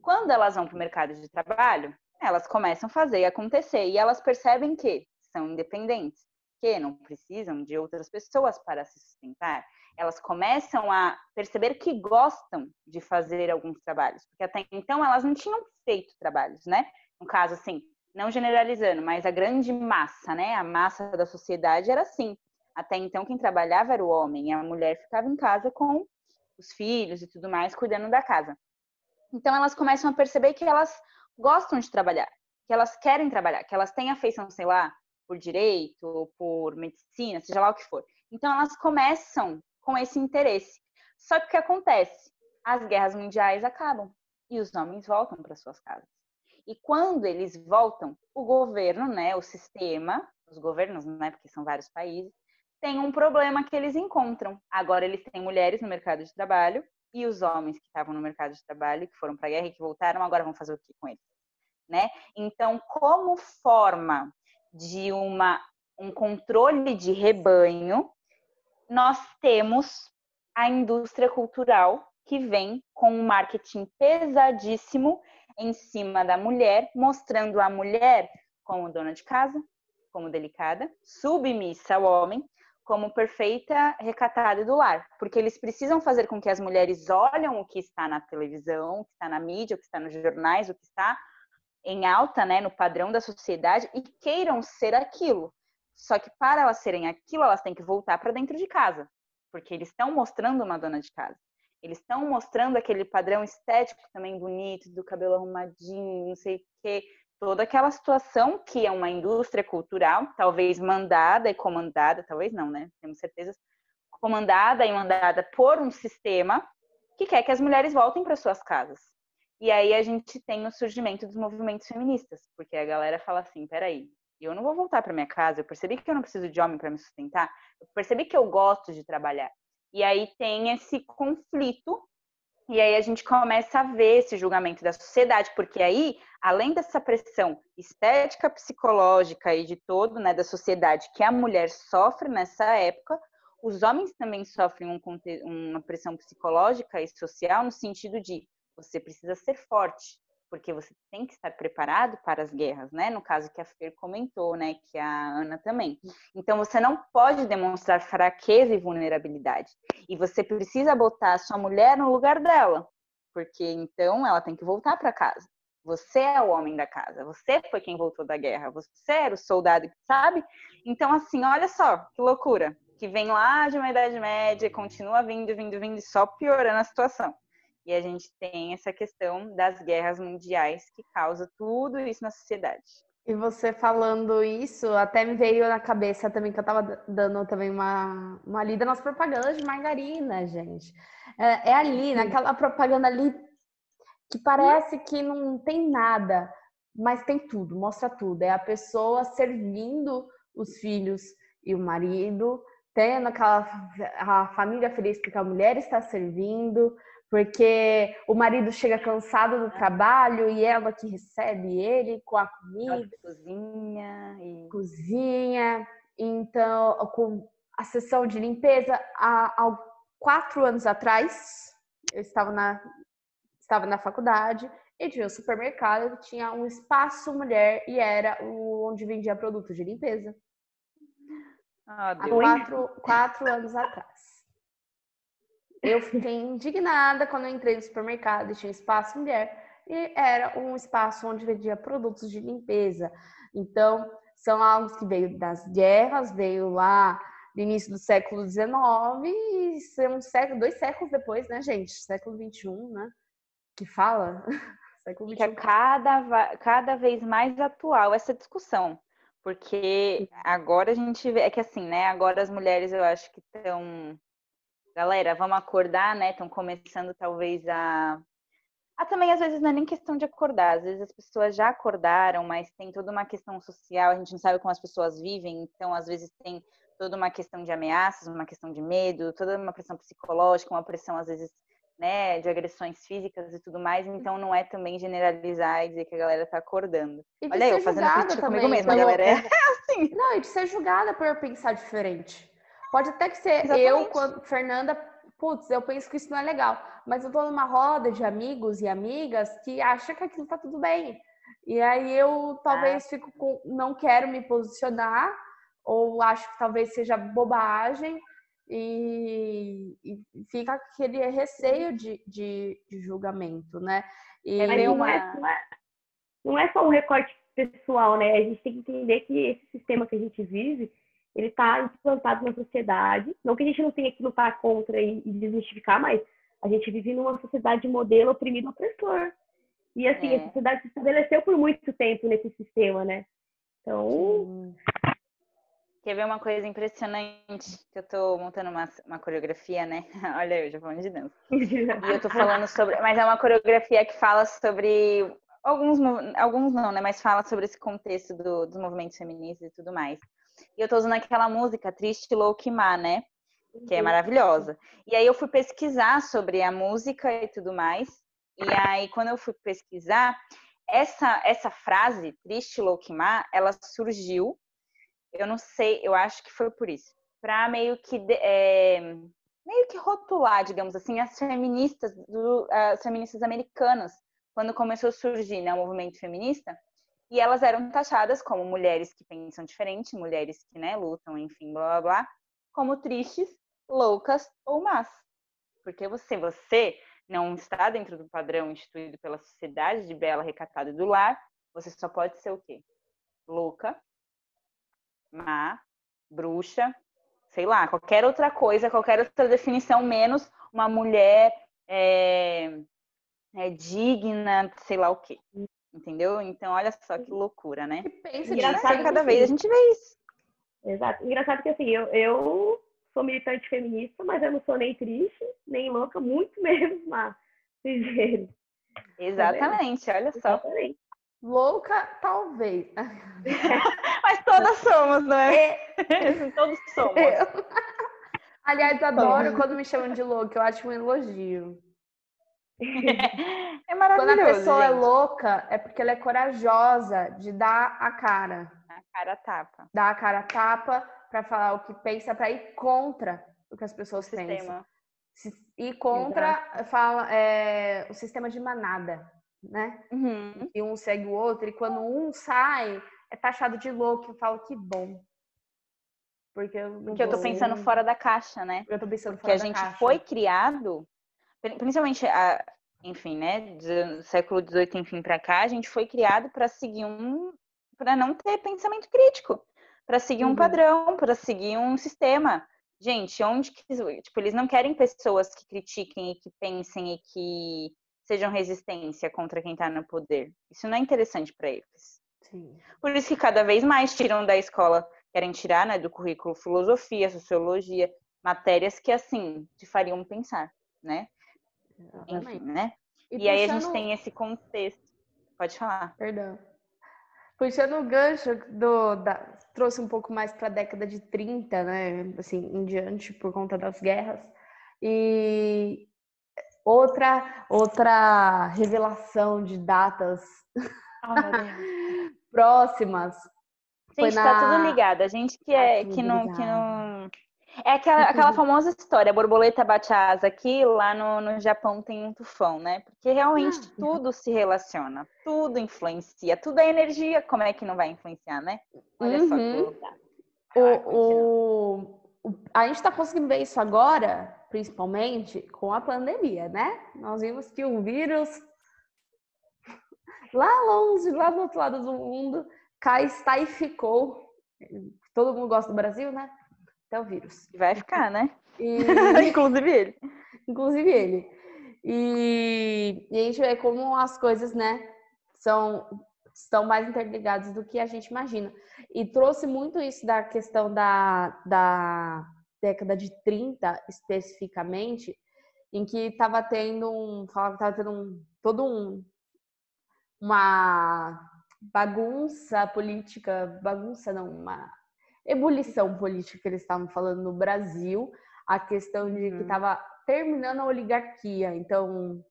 B: Quando elas vão para o mercado de trabalho, elas começam a fazer acontecer, e elas percebem que são independentes que não precisam de outras pessoas para se sustentar, elas começam a perceber que gostam de fazer alguns trabalhos, porque até então elas não tinham feito trabalhos, né? No caso, assim, não generalizando, mas a grande massa, né? A massa da sociedade era assim. Até então, quem trabalhava era o homem, e a mulher ficava em casa com os filhos e tudo mais, cuidando da casa. Então elas começam a perceber que elas gostam de trabalhar, que elas querem trabalhar, que elas têm afeição, sei lá, por direito, por medicina, seja lá o que for. Então elas começam com esse interesse. Só que o que acontece? As guerras mundiais acabam e os homens voltam para suas casas. E quando eles voltam, o governo, né, o sistema, os governos, né, porque são vários países, tem um problema que eles encontram. Agora eles têm mulheres no mercado de trabalho e os homens que estavam no mercado de trabalho, que foram para a guerra e que voltaram, agora vão fazer o que com eles? Né? Então, como forma de uma, um controle de rebanho, nós temos a indústria cultural que vem com um marketing pesadíssimo em cima da mulher, mostrando a mulher como dona de casa, como delicada, submissa ao homem, como perfeita recatada do lar, porque eles precisam fazer com que as mulheres olham o que está na televisão, o que está na mídia, o que está nos jornais, o que está em alta, né, no padrão da sociedade e queiram ser aquilo. Só que para elas serem aquilo, elas têm que voltar para dentro de casa, porque eles estão mostrando uma dona de casa. Eles estão mostrando aquele padrão estético também bonito, do cabelo arrumadinho, não sei o quê, toda aquela situação que é uma indústria cultural, talvez mandada e comandada, talvez não, né? Temos certeza, comandada e mandada por um sistema que quer que as mulheres voltem para suas casas. E aí a gente tem o surgimento dos movimentos feministas, porque a galera fala assim, peraí, eu não vou voltar para minha casa, eu percebi que eu não preciso de homem para me sustentar, eu percebi que eu gosto de trabalhar. E aí tem esse conflito e aí a gente começa a ver esse julgamento da sociedade, porque aí, além dessa pressão estética, psicológica e de todo, né, da sociedade que a mulher sofre nessa época, os homens também sofrem um, uma pressão psicológica e social no sentido de você precisa ser forte, porque você tem que estar preparado para as guerras, né? No caso que a Fer comentou, né? Que a Ana também. Então você não pode demonstrar fraqueza e vulnerabilidade. E você precisa botar a sua mulher no lugar dela, porque então ela tem que voltar para casa. Você é o homem da casa, você foi quem voltou da guerra, você era o soldado, sabe? Então, assim, olha só que loucura, que vem lá de uma Idade Média, continua vindo, vindo, vindo, e só piorando a situação. E a gente tem essa questão das guerras mundiais que causa tudo isso na sociedade.
A: E você falando isso, até me veio na cabeça também que eu tava dando também uma, uma lida nas propagandas de margarina, gente. É, é ali, naquela propaganda ali que parece que não tem nada, mas tem tudo, mostra tudo. É a pessoa servindo os filhos e o marido, tendo aquela a família feliz porque a mulher está servindo, porque o marido chega cansado do trabalho e ela que recebe ele com a comida,
B: cozinha e
A: cozinha. Então, com a sessão de limpeza, há, há quatro anos atrás, eu estava na estava na faculdade e tinha um supermercado que tinha um espaço mulher e era o, onde vendia produtos de limpeza. Ah, há quatro, quatro anos atrás. Eu fiquei indignada quando eu entrei no supermercado e tinha espaço mulher e era um espaço onde vendia produtos de limpeza. Então, são algo que veio das guerras, veio lá no início do século XIX e são um século, dois séculos depois, né, gente? Século XXI, né? Que fala.
B: século XXI. Que é cada, cada vez mais atual essa discussão. Porque agora a gente vê, é que assim, né? Agora as mulheres eu acho que estão galera, vamos acordar, né? Estão começando talvez a. Ah, também às vezes não é nem questão de acordar, às vezes as pessoas já acordaram, mas tem toda uma questão social, a gente não sabe como as pessoas vivem, então às vezes tem toda uma questão de ameaças, uma questão de medo, toda uma pressão psicológica, uma pressão às vezes né, de agressões físicas e tudo mais, então não é também generalizar e dizer que a galera tá acordando. Olha eu fazendo crítica comigo mesma, pelo... galera. É assim.
A: Não, e de ser julgada por pensar diferente. Pode até que ser Exatamente. eu, quando, Fernanda, putz, eu penso que isso não é legal. Mas eu tô numa roda de amigos e amigas que acham que aquilo tá tudo bem. E aí eu talvez ah. fico com, não quero me posicionar, ou acho que talvez seja bobagem, e, e fica aquele receio de, de, de julgamento, né?
C: E é, uma... não, é, não, é, não é só um recorte pessoal, né? A gente tem que entender que esse sistema que a gente vive, ele está implantado na sociedade. Não que a gente não tenha que lutar contra e, e desmistificar, mas A gente vive numa sociedade modelo oprimido opressor. E assim, é. a sociedade se estabeleceu por muito tempo nesse sistema, né? Então.
B: Quer ver uma coisa impressionante? Que eu tô montando uma, uma coreografia, né? Olha eu, já falando de dança. e eu tô falando sobre. Mas é uma coreografia que fala sobre. Alguns, alguns não, né? Mas fala sobre esse contexto do, dos movimentos feministas e tudo mais. E eu tô usando aquela música Triste Louquimar, né? Que é uhum. maravilhosa. E aí eu fui pesquisar sobre a música e tudo mais. E aí, quando eu fui pesquisar, essa, essa frase, triste louquimar, ela surgiu, eu não sei, eu acho que foi por isso, para meio que é, meio que rotular, digamos assim, as feministas, do, as feministas americanas, quando começou a surgir né, o movimento feminista, e elas eram taxadas como mulheres que pensam diferente, mulheres que né, lutam, enfim, blá blá blá, como tristes, loucas ou más. Porque você, você não está dentro do padrão instituído pela sociedade de bela, recatada e do lar, você só pode ser o quê? Louca, má, bruxa, sei lá, qualquer outra coisa, qualquer outra definição, menos uma mulher é, é digna, sei lá o quê. Entendeu? Então, olha só que loucura, né?
C: Pensa Engraçado, cada vez a gente vê isso. Exato. Engraçado que assim, eu, eu sou militante feminista, mas eu não sou nem triste, nem louca, muito menos má.
B: Exatamente, tá olha só. Exatamente.
A: Louca, talvez.
B: mas todas somos, não é? é. Todos somos. Eu...
A: Aliás, adoro quando me chamam de louca, eu acho um elogio.
B: É maravilhoso.
A: Quando a pessoa
B: é
A: gente. é louca, é porque ela é corajosa de dar a cara.
B: A cara tapa.
A: Dar a cara tapa para falar o que pensa, para ir contra o que as pessoas o pensam. E contra fala, é, o sistema de manada, né? Uhum. E um segue o outro, e quando um sai, é taxado de louco. Eu falo que bom.
B: Porque eu, Porque eu tô pensando fora da caixa, né?
A: Eu tô pensando
B: fora
A: Porque
B: a gente foi criado, principalmente, a, enfim, né? Do século XVIII, enfim, para cá, a gente foi criado para seguir um. para não ter pensamento crítico para seguir um uhum. padrão, para seguir um sistema. Gente, onde que. Tipo, eles não querem pessoas que critiquem e que pensem e que sejam resistência contra quem está no poder. Isso não é interessante para eles. Sim. Por isso que cada vez mais tiram da escola, querem tirar né, do currículo filosofia, sociologia, matérias que, assim, te fariam pensar, né? Enfim, né? E, e aí a gente tem esse contexto. Pode falar.
A: Perdão. Puxando o gancho do, da, trouxe um pouco mais para a década de 30, né? Assim, em diante, por conta das guerras. E outra, outra revelação de datas oh, próximas.
B: Gente, na... tá tudo ligado. A gente que, é, tá que, não, que não é aquela, aquela famosa história, a borboleta bate asa aqui, lá no, no Japão tem um tufão, né? Porque realmente ah, tudo se relaciona, tudo influencia, tudo é energia, como é que não vai influenciar, né? Olha uhum. só que uhum. lugar.
A: O, o, o, a gente está conseguindo ver isso agora, principalmente com a pandemia, né? Nós vimos que o vírus, lá longe, lá do outro lado do mundo, cá está e ficou. Todo mundo gosta do Brasil, né? Até o vírus.
B: Vai ficar, né? E... Inclusive ele.
A: Inclusive ele. E... e, a gente vê como as coisas, né, são estão mais interligadas do que a gente imagina. E trouxe muito isso da questão da, da década de 30, especificamente, em que estava tendo um, falava que estava tendo um, todo um, uma bagunça política, bagunça não, uma ebulição política que eles estavam falando no Brasil, a questão de que estava uhum. terminando a oligarquia. Então,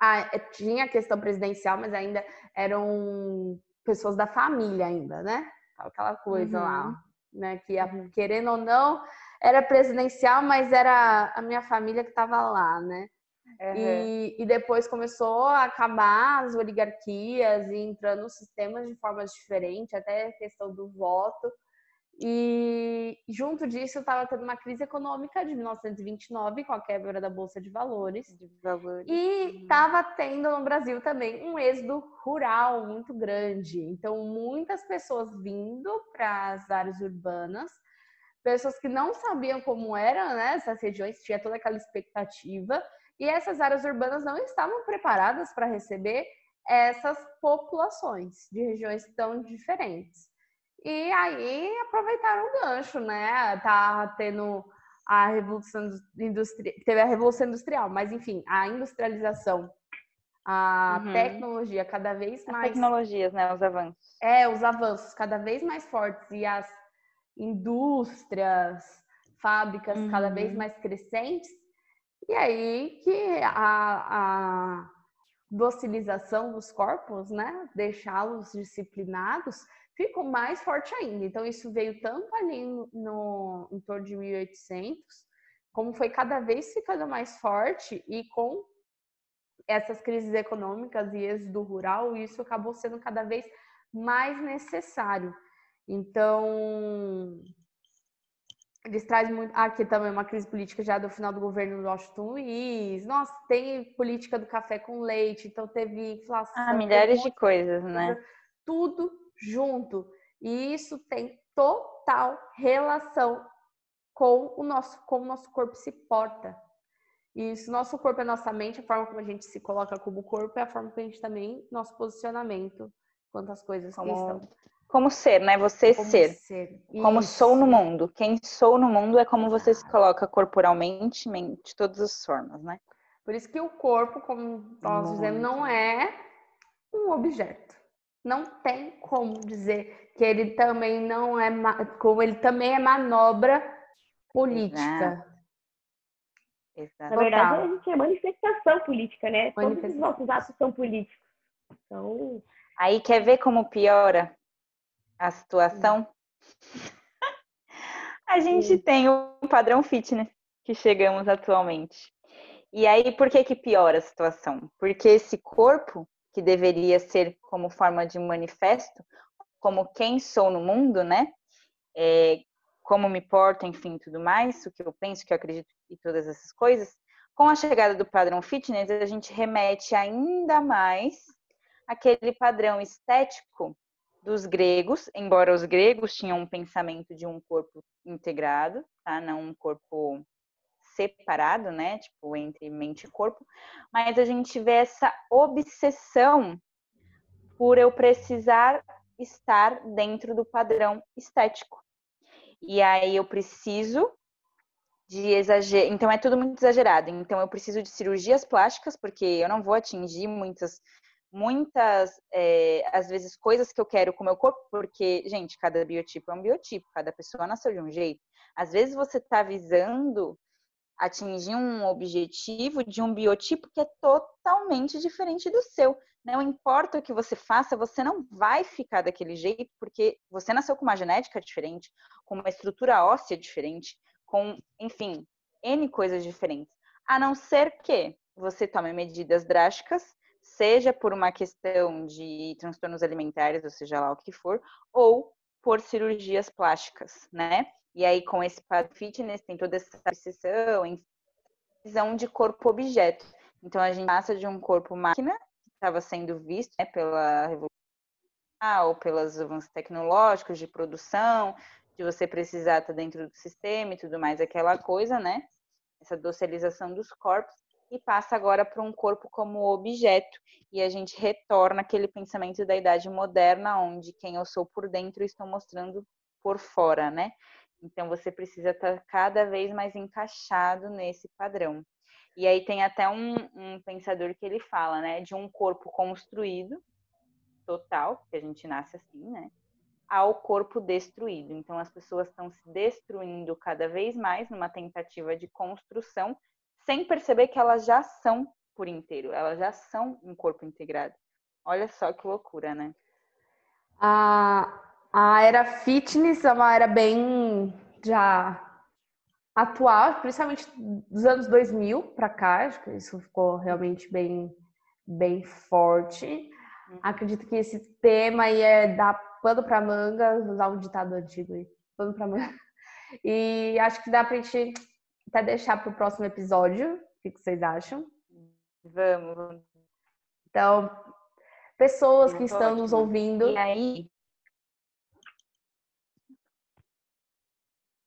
A: a, é, tinha a questão presidencial, mas ainda eram pessoas da família ainda, né? Aquela coisa uhum. lá, né? Que uhum. querendo ou não, era presidencial, mas era a minha família que estava lá, né? Uhum. E, e, depois começou a acabar as oligarquias e entrando nos sistemas de formas diferentes, até a questão do voto. E junto disso estava tendo uma crise econômica de 1929 com a quebra da bolsa de valores.
B: De valores.
A: E estava uhum. tendo no Brasil também um êxodo rural muito grande. Então muitas pessoas vindo para as áreas urbanas, pessoas que não sabiam como eram né, essas regiões, tinha toda aquela expectativa E essas áreas urbanas não estavam preparadas para receber essas populações de regiões tão diferentes. E aí aproveitaram o gancho, né? Tá tendo a revolução industrial, teve a revolução industrial, mas enfim, a industrialização, a uhum. tecnologia cada vez mais
B: as tecnologias, né, os avanços.
A: É, os avanços cada vez mais fortes e as indústrias, fábricas uhum. cada vez uhum. mais crescentes. E aí que a, a docilização dos corpos, né, deixá-los disciplinados, ficou mais forte ainda. Então, isso veio tanto ali no, em torno de 1800, como foi cada vez ficando mais forte e com essas crises econômicas e êxodo rural, isso acabou sendo cada vez mais necessário. Então, eles trazem muito. Aqui também uma crise política já do final do governo do Washington Luiz. Nossa, tem política do café com leite, então teve inflação.
B: Ah, milhares de coisas, né?
A: Tudo junto. E isso tem total relação com o nosso, como o nosso corpo se porta. E se nosso corpo é nossa mente, a forma como a gente se coloca como corpo é a forma que a gente também, nosso posicionamento quanto às coisas
B: como,
A: estão.
B: Como ser, né? Você como ser. ser. Como sou no mundo. Quem sou no mundo é como você se coloca corporalmente, de todas as formas, né?
A: Por isso que o corpo, como nós dizemos, não é um objeto não tem como dizer que ele também não é, como ele também é manobra política.
C: Exato. Na verdade, a gente é manifestação política, né? Todos os nossos atos são políticos. Então...
B: Aí quer ver como piora a situação? a gente Sim. tem o padrão fitness que chegamos atualmente. E aí, por que que piora a situação? Porque esse corpo que deveria ser como forma de manifesto, como quem sou no mundo, né? É, como me porto, enfim, tudo mais, o que eu penso, o que eu acredito e todas essas coisas. Com a chegada do padrão fitness, a gente remete ainda mais aquele padrão estético dos gregos, embora os gregos tinham um pensamento de um corpo integrado, tá? Não um corpo separado, né? Tipo, entre mente e corpo, mas a gente vê essa obsessão por eu precisar estar dentro do padrão estético. E aí eu preciso de exagero. Então é tudo muito exagerado. Então eu preciso de cirurgias plásticas, porque eu não vou atingir muitas, muitas, é, às vezes, coisas que eu quero com o meu corpo, porque, gente, cada biotipo é um biotipo, cada pessoa nasceu de um jeito. Às vezes você está visando atingir um objetivo de um biotipo que é totalmente diferente do seu. Não importa o que você faça, você não vai ficar daquele jeito, porque você nasceu com uma genética diferente, com uma estrutura óssea diferente, com, enfim, N coisas diferentes. A não ser que você tome medidas drásticas, seja por uma questão de transtornos alimentares, ou seja lá o que for, ou por cirurgias plásticas, né? E aí, com esse padrão fitness, tem toda essa obsessão, visão de corpo-objeto. Então, a gente passa de um corpo-máquina, que estava sendo visto né, pela revolução, ou pelos avanços tecnológicos de produção, de você precisar estar dentro do sistema e tudo mais, aquela coisa, né? Essa docilização dos corpos, e passa agora para um corpo como objeto. E a gente retorna aquele pensamento da idade moderna, onde quem eu sou por dentro estou mostrando por fora, né? Então você precisa estar tá cada vez mais encaixado nesse padrão. E aí tem até um, um pensador que ele fala, né, de um corpo construído total, que a gente nasce assim, né, ao corpo destruído. Então as pessoas estão se destruindo cada vez mais numa tentativa de construção, sem perceber que elas já são por inteiro, elas já são um corpo integrado. Olha só que loucura, né?
A: A, a era fitness é uma era bem já atual, principalmente dos anos 2000 para cá, acho que isso ficou realmente bem, bem forte. Uhum. Acredito que esse tema aí é dar pano para manga, usar um ditado antigo aí, pano para manga. E acho que dá para a gente até deixar para o próximo episódio. O que vocês acham?
B: Vamos.
A: Então, pessoas que estão nos ouvindo.
B: E aí,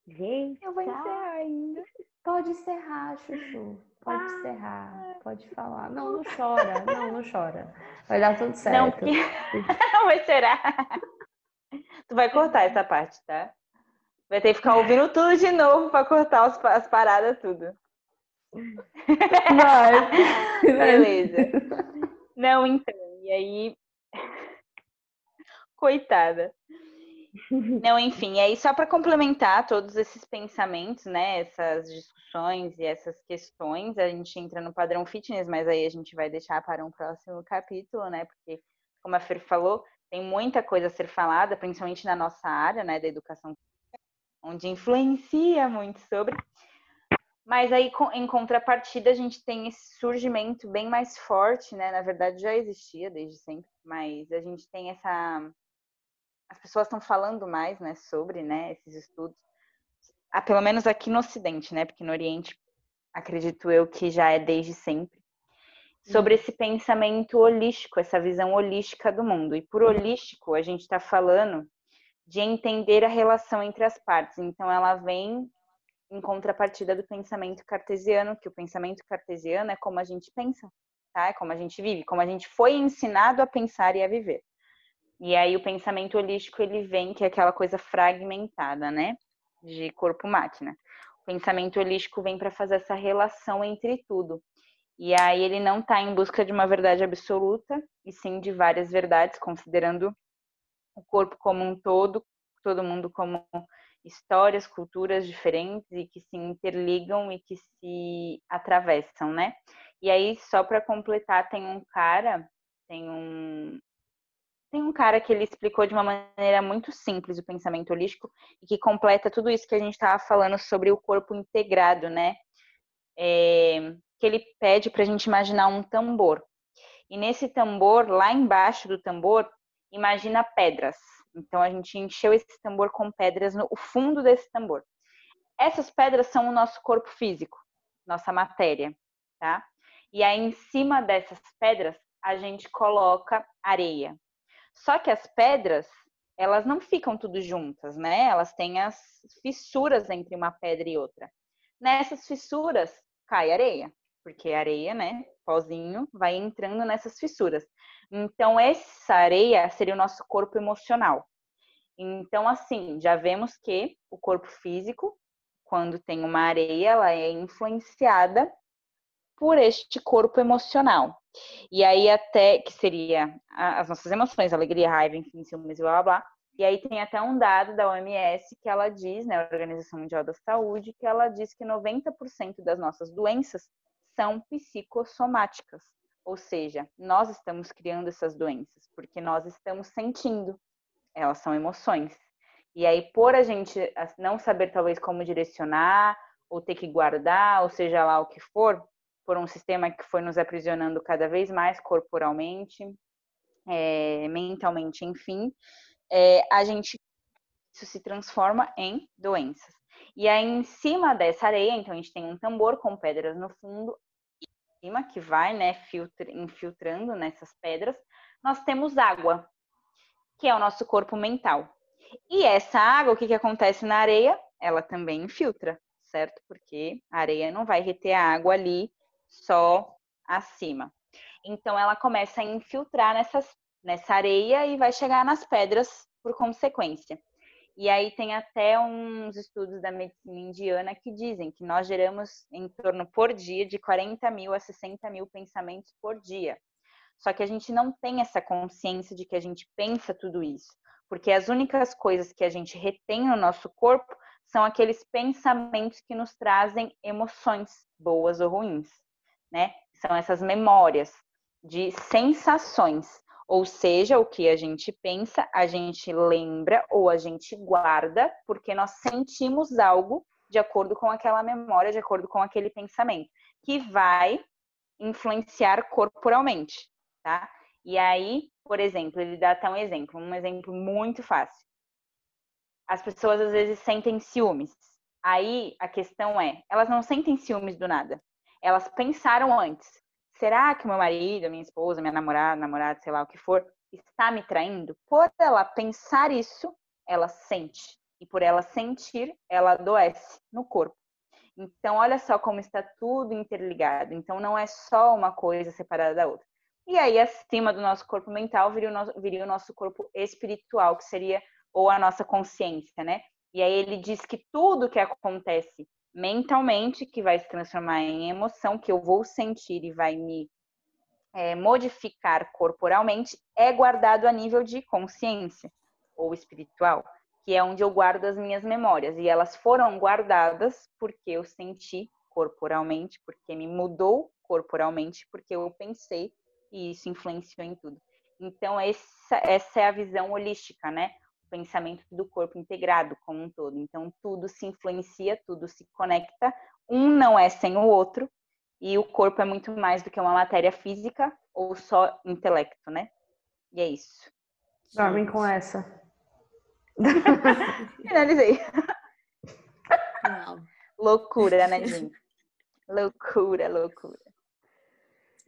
C: Gente,
A: eu vou encerrar ainda. Pode encerrar, Chuchu. Pode ah, encerrar. pode falar. Não, não chora. Não, não chora. Vai dar tudo certo.
B: Não, porque... vai chorar. Tu vai cortar essa parte, tá? Vai ter que ficar ouvindo tudo de novo para cortar as, as paradas, tudo.
A: Vai.
B: Beleza. Não, então. E aí. Coitada. Não, enfim, aí só para complementar todos esses pensamentos, né, essas discussões e essas questões, a gente entra no padrão fitness, mas aí a gente vai deixar para um próximo capítulo, né, porque, como a Fer falou, tem muita coisa a ser falada, principalmente na nossa área, né, da educação, onde influencia muito sobre. Mas aí, em contrapartida, a gente tem esse surgimento bem mais forte, né? Na verdade, já existia desde sempre, mas a gente tem essa. As pessoas estão falando mais, né, sobre, né, esses estudos. Ah, pelo menos aqui no Ocidente, né? Porque no Oriente, acredito eu que já é desde sempre. Sobre uhum. esse pensamento holístico, essa visão holística do mundo. E por holístico, a gente está falando de entender a relação entre as partes. Então, ela vem em contrapartida do pensamento cartesiano, que o pensamento cartesiano é como a gente pensa, tá? É como a gente vive, como a gente foi ensinado a pensar e a viver. E aí o pensamento holístico ele vem que é aquela coisa fragmentada, né? De corpo-máquina. O pensamento holístico vem para fazer essa relação entre tudo. E aí ele não está em busca de uma verdade absoluta, e sim de várias verdades, considerando o corpo como um todo, todo mundo como histórias, culturas diferentes e que se interligam e que se atravessam, né? E aí, só para completar, tem um cara, tem um tem um cara que ele explicou de uma maneira muito simples o pensamento holístico e que completa tudo isso que a gente estava falando sobre o corpo integrado, né? É, que ele pede para a gente imaginar um tambor. E nesse tambor, lá embaixo do tambor, imagina pedras. Então a gente encheu esse tambor com pedras no fundo desse tambor. Essas pedras são o nosso corpo físico, nossa matéria, tá? E aí em cima dessas pedras a gente coloca areia. Só que as pedras, elas não ficam tudo juntas, né? Elas têm as fissuras entre uma pedra e outra. Nessas fissuras cai areia, porque areia, né, pozinho, vai entrando nessas fissuras. Então, essa areia seria o nosso corpo emocional. Então, assim, já vemos que o corpo físico, quando tem uma areia, ela é influenciada por este corpo emocional. E aí, até que seria as nossas emoções, alegria, raiva, enfim, ciúmes, blá blá blá. E aí tem até um dado da OMS que ela diz, né, Organização Mundial da Saúde, que ela diz que 90% das nossas doenças são psicossomáticas. Ou seja, nós estamos criando essas doenças porque nós estamos sentindo. Elas são emoções. E aí, por a gente não saber talvez como direcionar, ou ter que guardar, ou seja lá o que for, por um sistema que foi nos aprisionando cada vez mais corporalmente, é, mentalmente, enfim, é, a gente isso se transforma em doenças. E aí, em cima dessa areia, então a gente tem um tambor com pedras no fundo, cima, que vai né, filtra, infiltrando nessas pedras, nós temos água, que é o nosso corpo mental. E essa água, o que, que acontece na areia? Ela também infiltra, certo? Porque a areia não vai reter a água ali só acima. Então ela começa a infiltrar nessas, nessa areia e vai chegar nas pedras por consequência. E aí tem até uns estudos da medicina indiana que dizem que nós geramos em torno por dia de 40 mil a 60 mil pensamentos por dia. Só que a gente não tem essa consciência de que a gente pensa tudo isso, porque as únicas coisas que a gente retém no nosso corpo são aqueles pensamentos que nos trazem emoções, boas ou ruins, né? São essas memórias de sensações. Ou seja, o que a gente pensa, a gente lembra ou a gente guarda, porque nós sentimos algo de acordo com aquela memória, de acordo com aquele pensamento, que vai influenciar corporalmente, tá? E aí, por exemplo, ele dá até um exemplo, um exemplo muito fácil. As pessoas às vezes sentem ciúmes. Aí a questão é, elas não sentem ciúmes do nada. Elas pensaram antes será que meu marido, minha esposa, minha namorada, namorada, sei lá o que for, está me traindo? Por ela pensar isso, ela sente. E por ela sentir, ela adoece no corpo. Então, olha só como está tudo interligado. Então, não é só uma coisa separada da outra. E aí, acima do nosso corpo mental, viria o nosso, viria o nosso corpo espiritual, que seria, ou a nossa consciência, né? E aí ele diz que tudo que acontece mentalmente, que vai se transformar em emoção, que eu vou sentir e vai me é, modificar corporalmente, é guardado a nível de consciência ou espiritual, que é onde eu guardo as minhas memórias. E elas foram guardadas porque eu senti corporalmente, porque me mudou corporalmente, porque eu pensei e isso influenciou em tudo. Então, essa, essa é a visão holística, né? Pensamento do corpo integrado como um todo. Então, tudo se influencia, tudo se conecta. Um não é sem o outro, e o corpo é muito mais do que uma matéria física ou só intelecto, né? E é isso.
A: Dormem com essa.
B: Finalizei. loucura, né, gente? Loucura, loucura.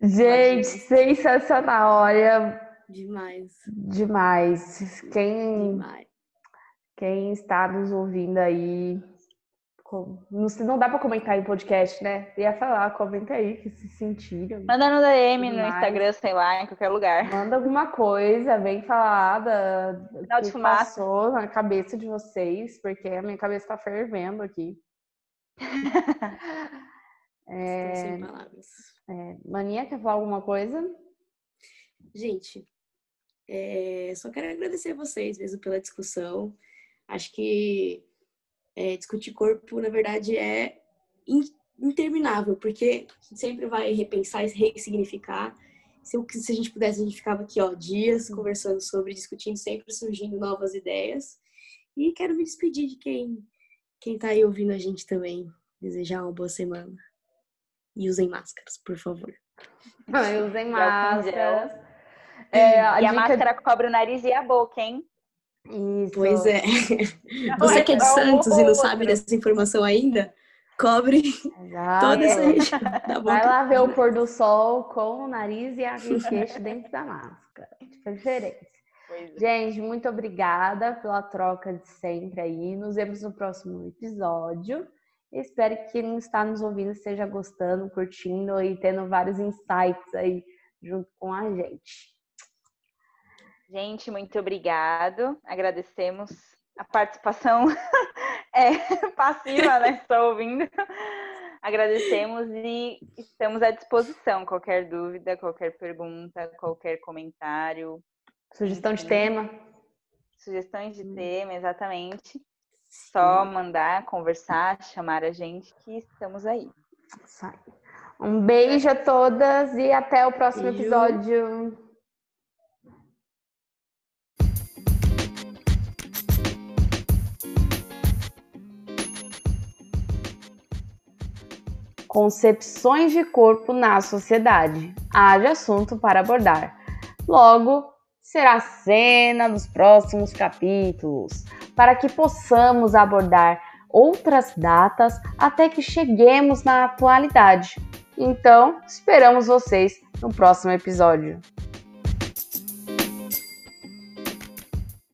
A: Gente, sensacional. Olha.
D: Demais.
A: Demais. Quem, Demais. quem está nos ouvindo aí não, não dá para comentar em podcast, né? ia falar, comenta aí que se sentiram.
B: Manda no DM, no Instagram, sei lá, em qualquer lugar.
A: Manda alguma coisa, vem falar da,
B: do que
A: passou na cabeça de vocês, porque a minha cabeça tá fervendo aqui.
D: é, sem palavras.
A: É, Mania, quer falar alguma coisa?
D: Gente, é, só quero agradecer a vocês mesmo pela discussão. Acho que é, discutir corpo, na verdade, é interminável, porque sempre vai repensar e ressignificar. Se, se a gente pudesse, a gente ficava aqui, ó, dias conversando sobre, discutindo, sempre surgindo novas ideias. E quero me despedir de quem, quem tá aí ouvindo a gente também. Desejar uma boa semana. E usem máscaras, por favor.
A: usem máscaras.
B: É, a e dica... a máscara cobre o nariz e a boca, hein?
D: Isso. Pois é. Você que é de Santos e não sabe dessa informação ainda, cobre Exato. toda essa região
A: Vai lá ver o pôr do sol com o nariz e a queixo dentro da máscara. Diferente. É. Gente, muito obrigada pela troca de sempre aí. Nos vemos no próximo episódio. Espero que quem está nos ouvindo esteja gostando, curtindo e tendo vários insights aí junto com a gente.
B: Gente, muito obrigado. Agradecemos a participação é, passiva, né? Estou ouvindo. Agradecemos e estamos à disposição. Qualquer dúvida, qualquer pergunta, qualquer comentário.
A: Sugestão de tema.
B: Sugestões de hum. tema, exatamente. Só mandar, conversar, chamar a gente que estamos aí.
A: Um beijo a todas e até o próximo episódio. Concepções de corpo na sociedade. Haja assunto para abordar. Logo, será cena nos próximos capítulos, para que possamos abordar outras datas até que cheguemos na atualidade. Então, esperamos vocês no próximo episódio.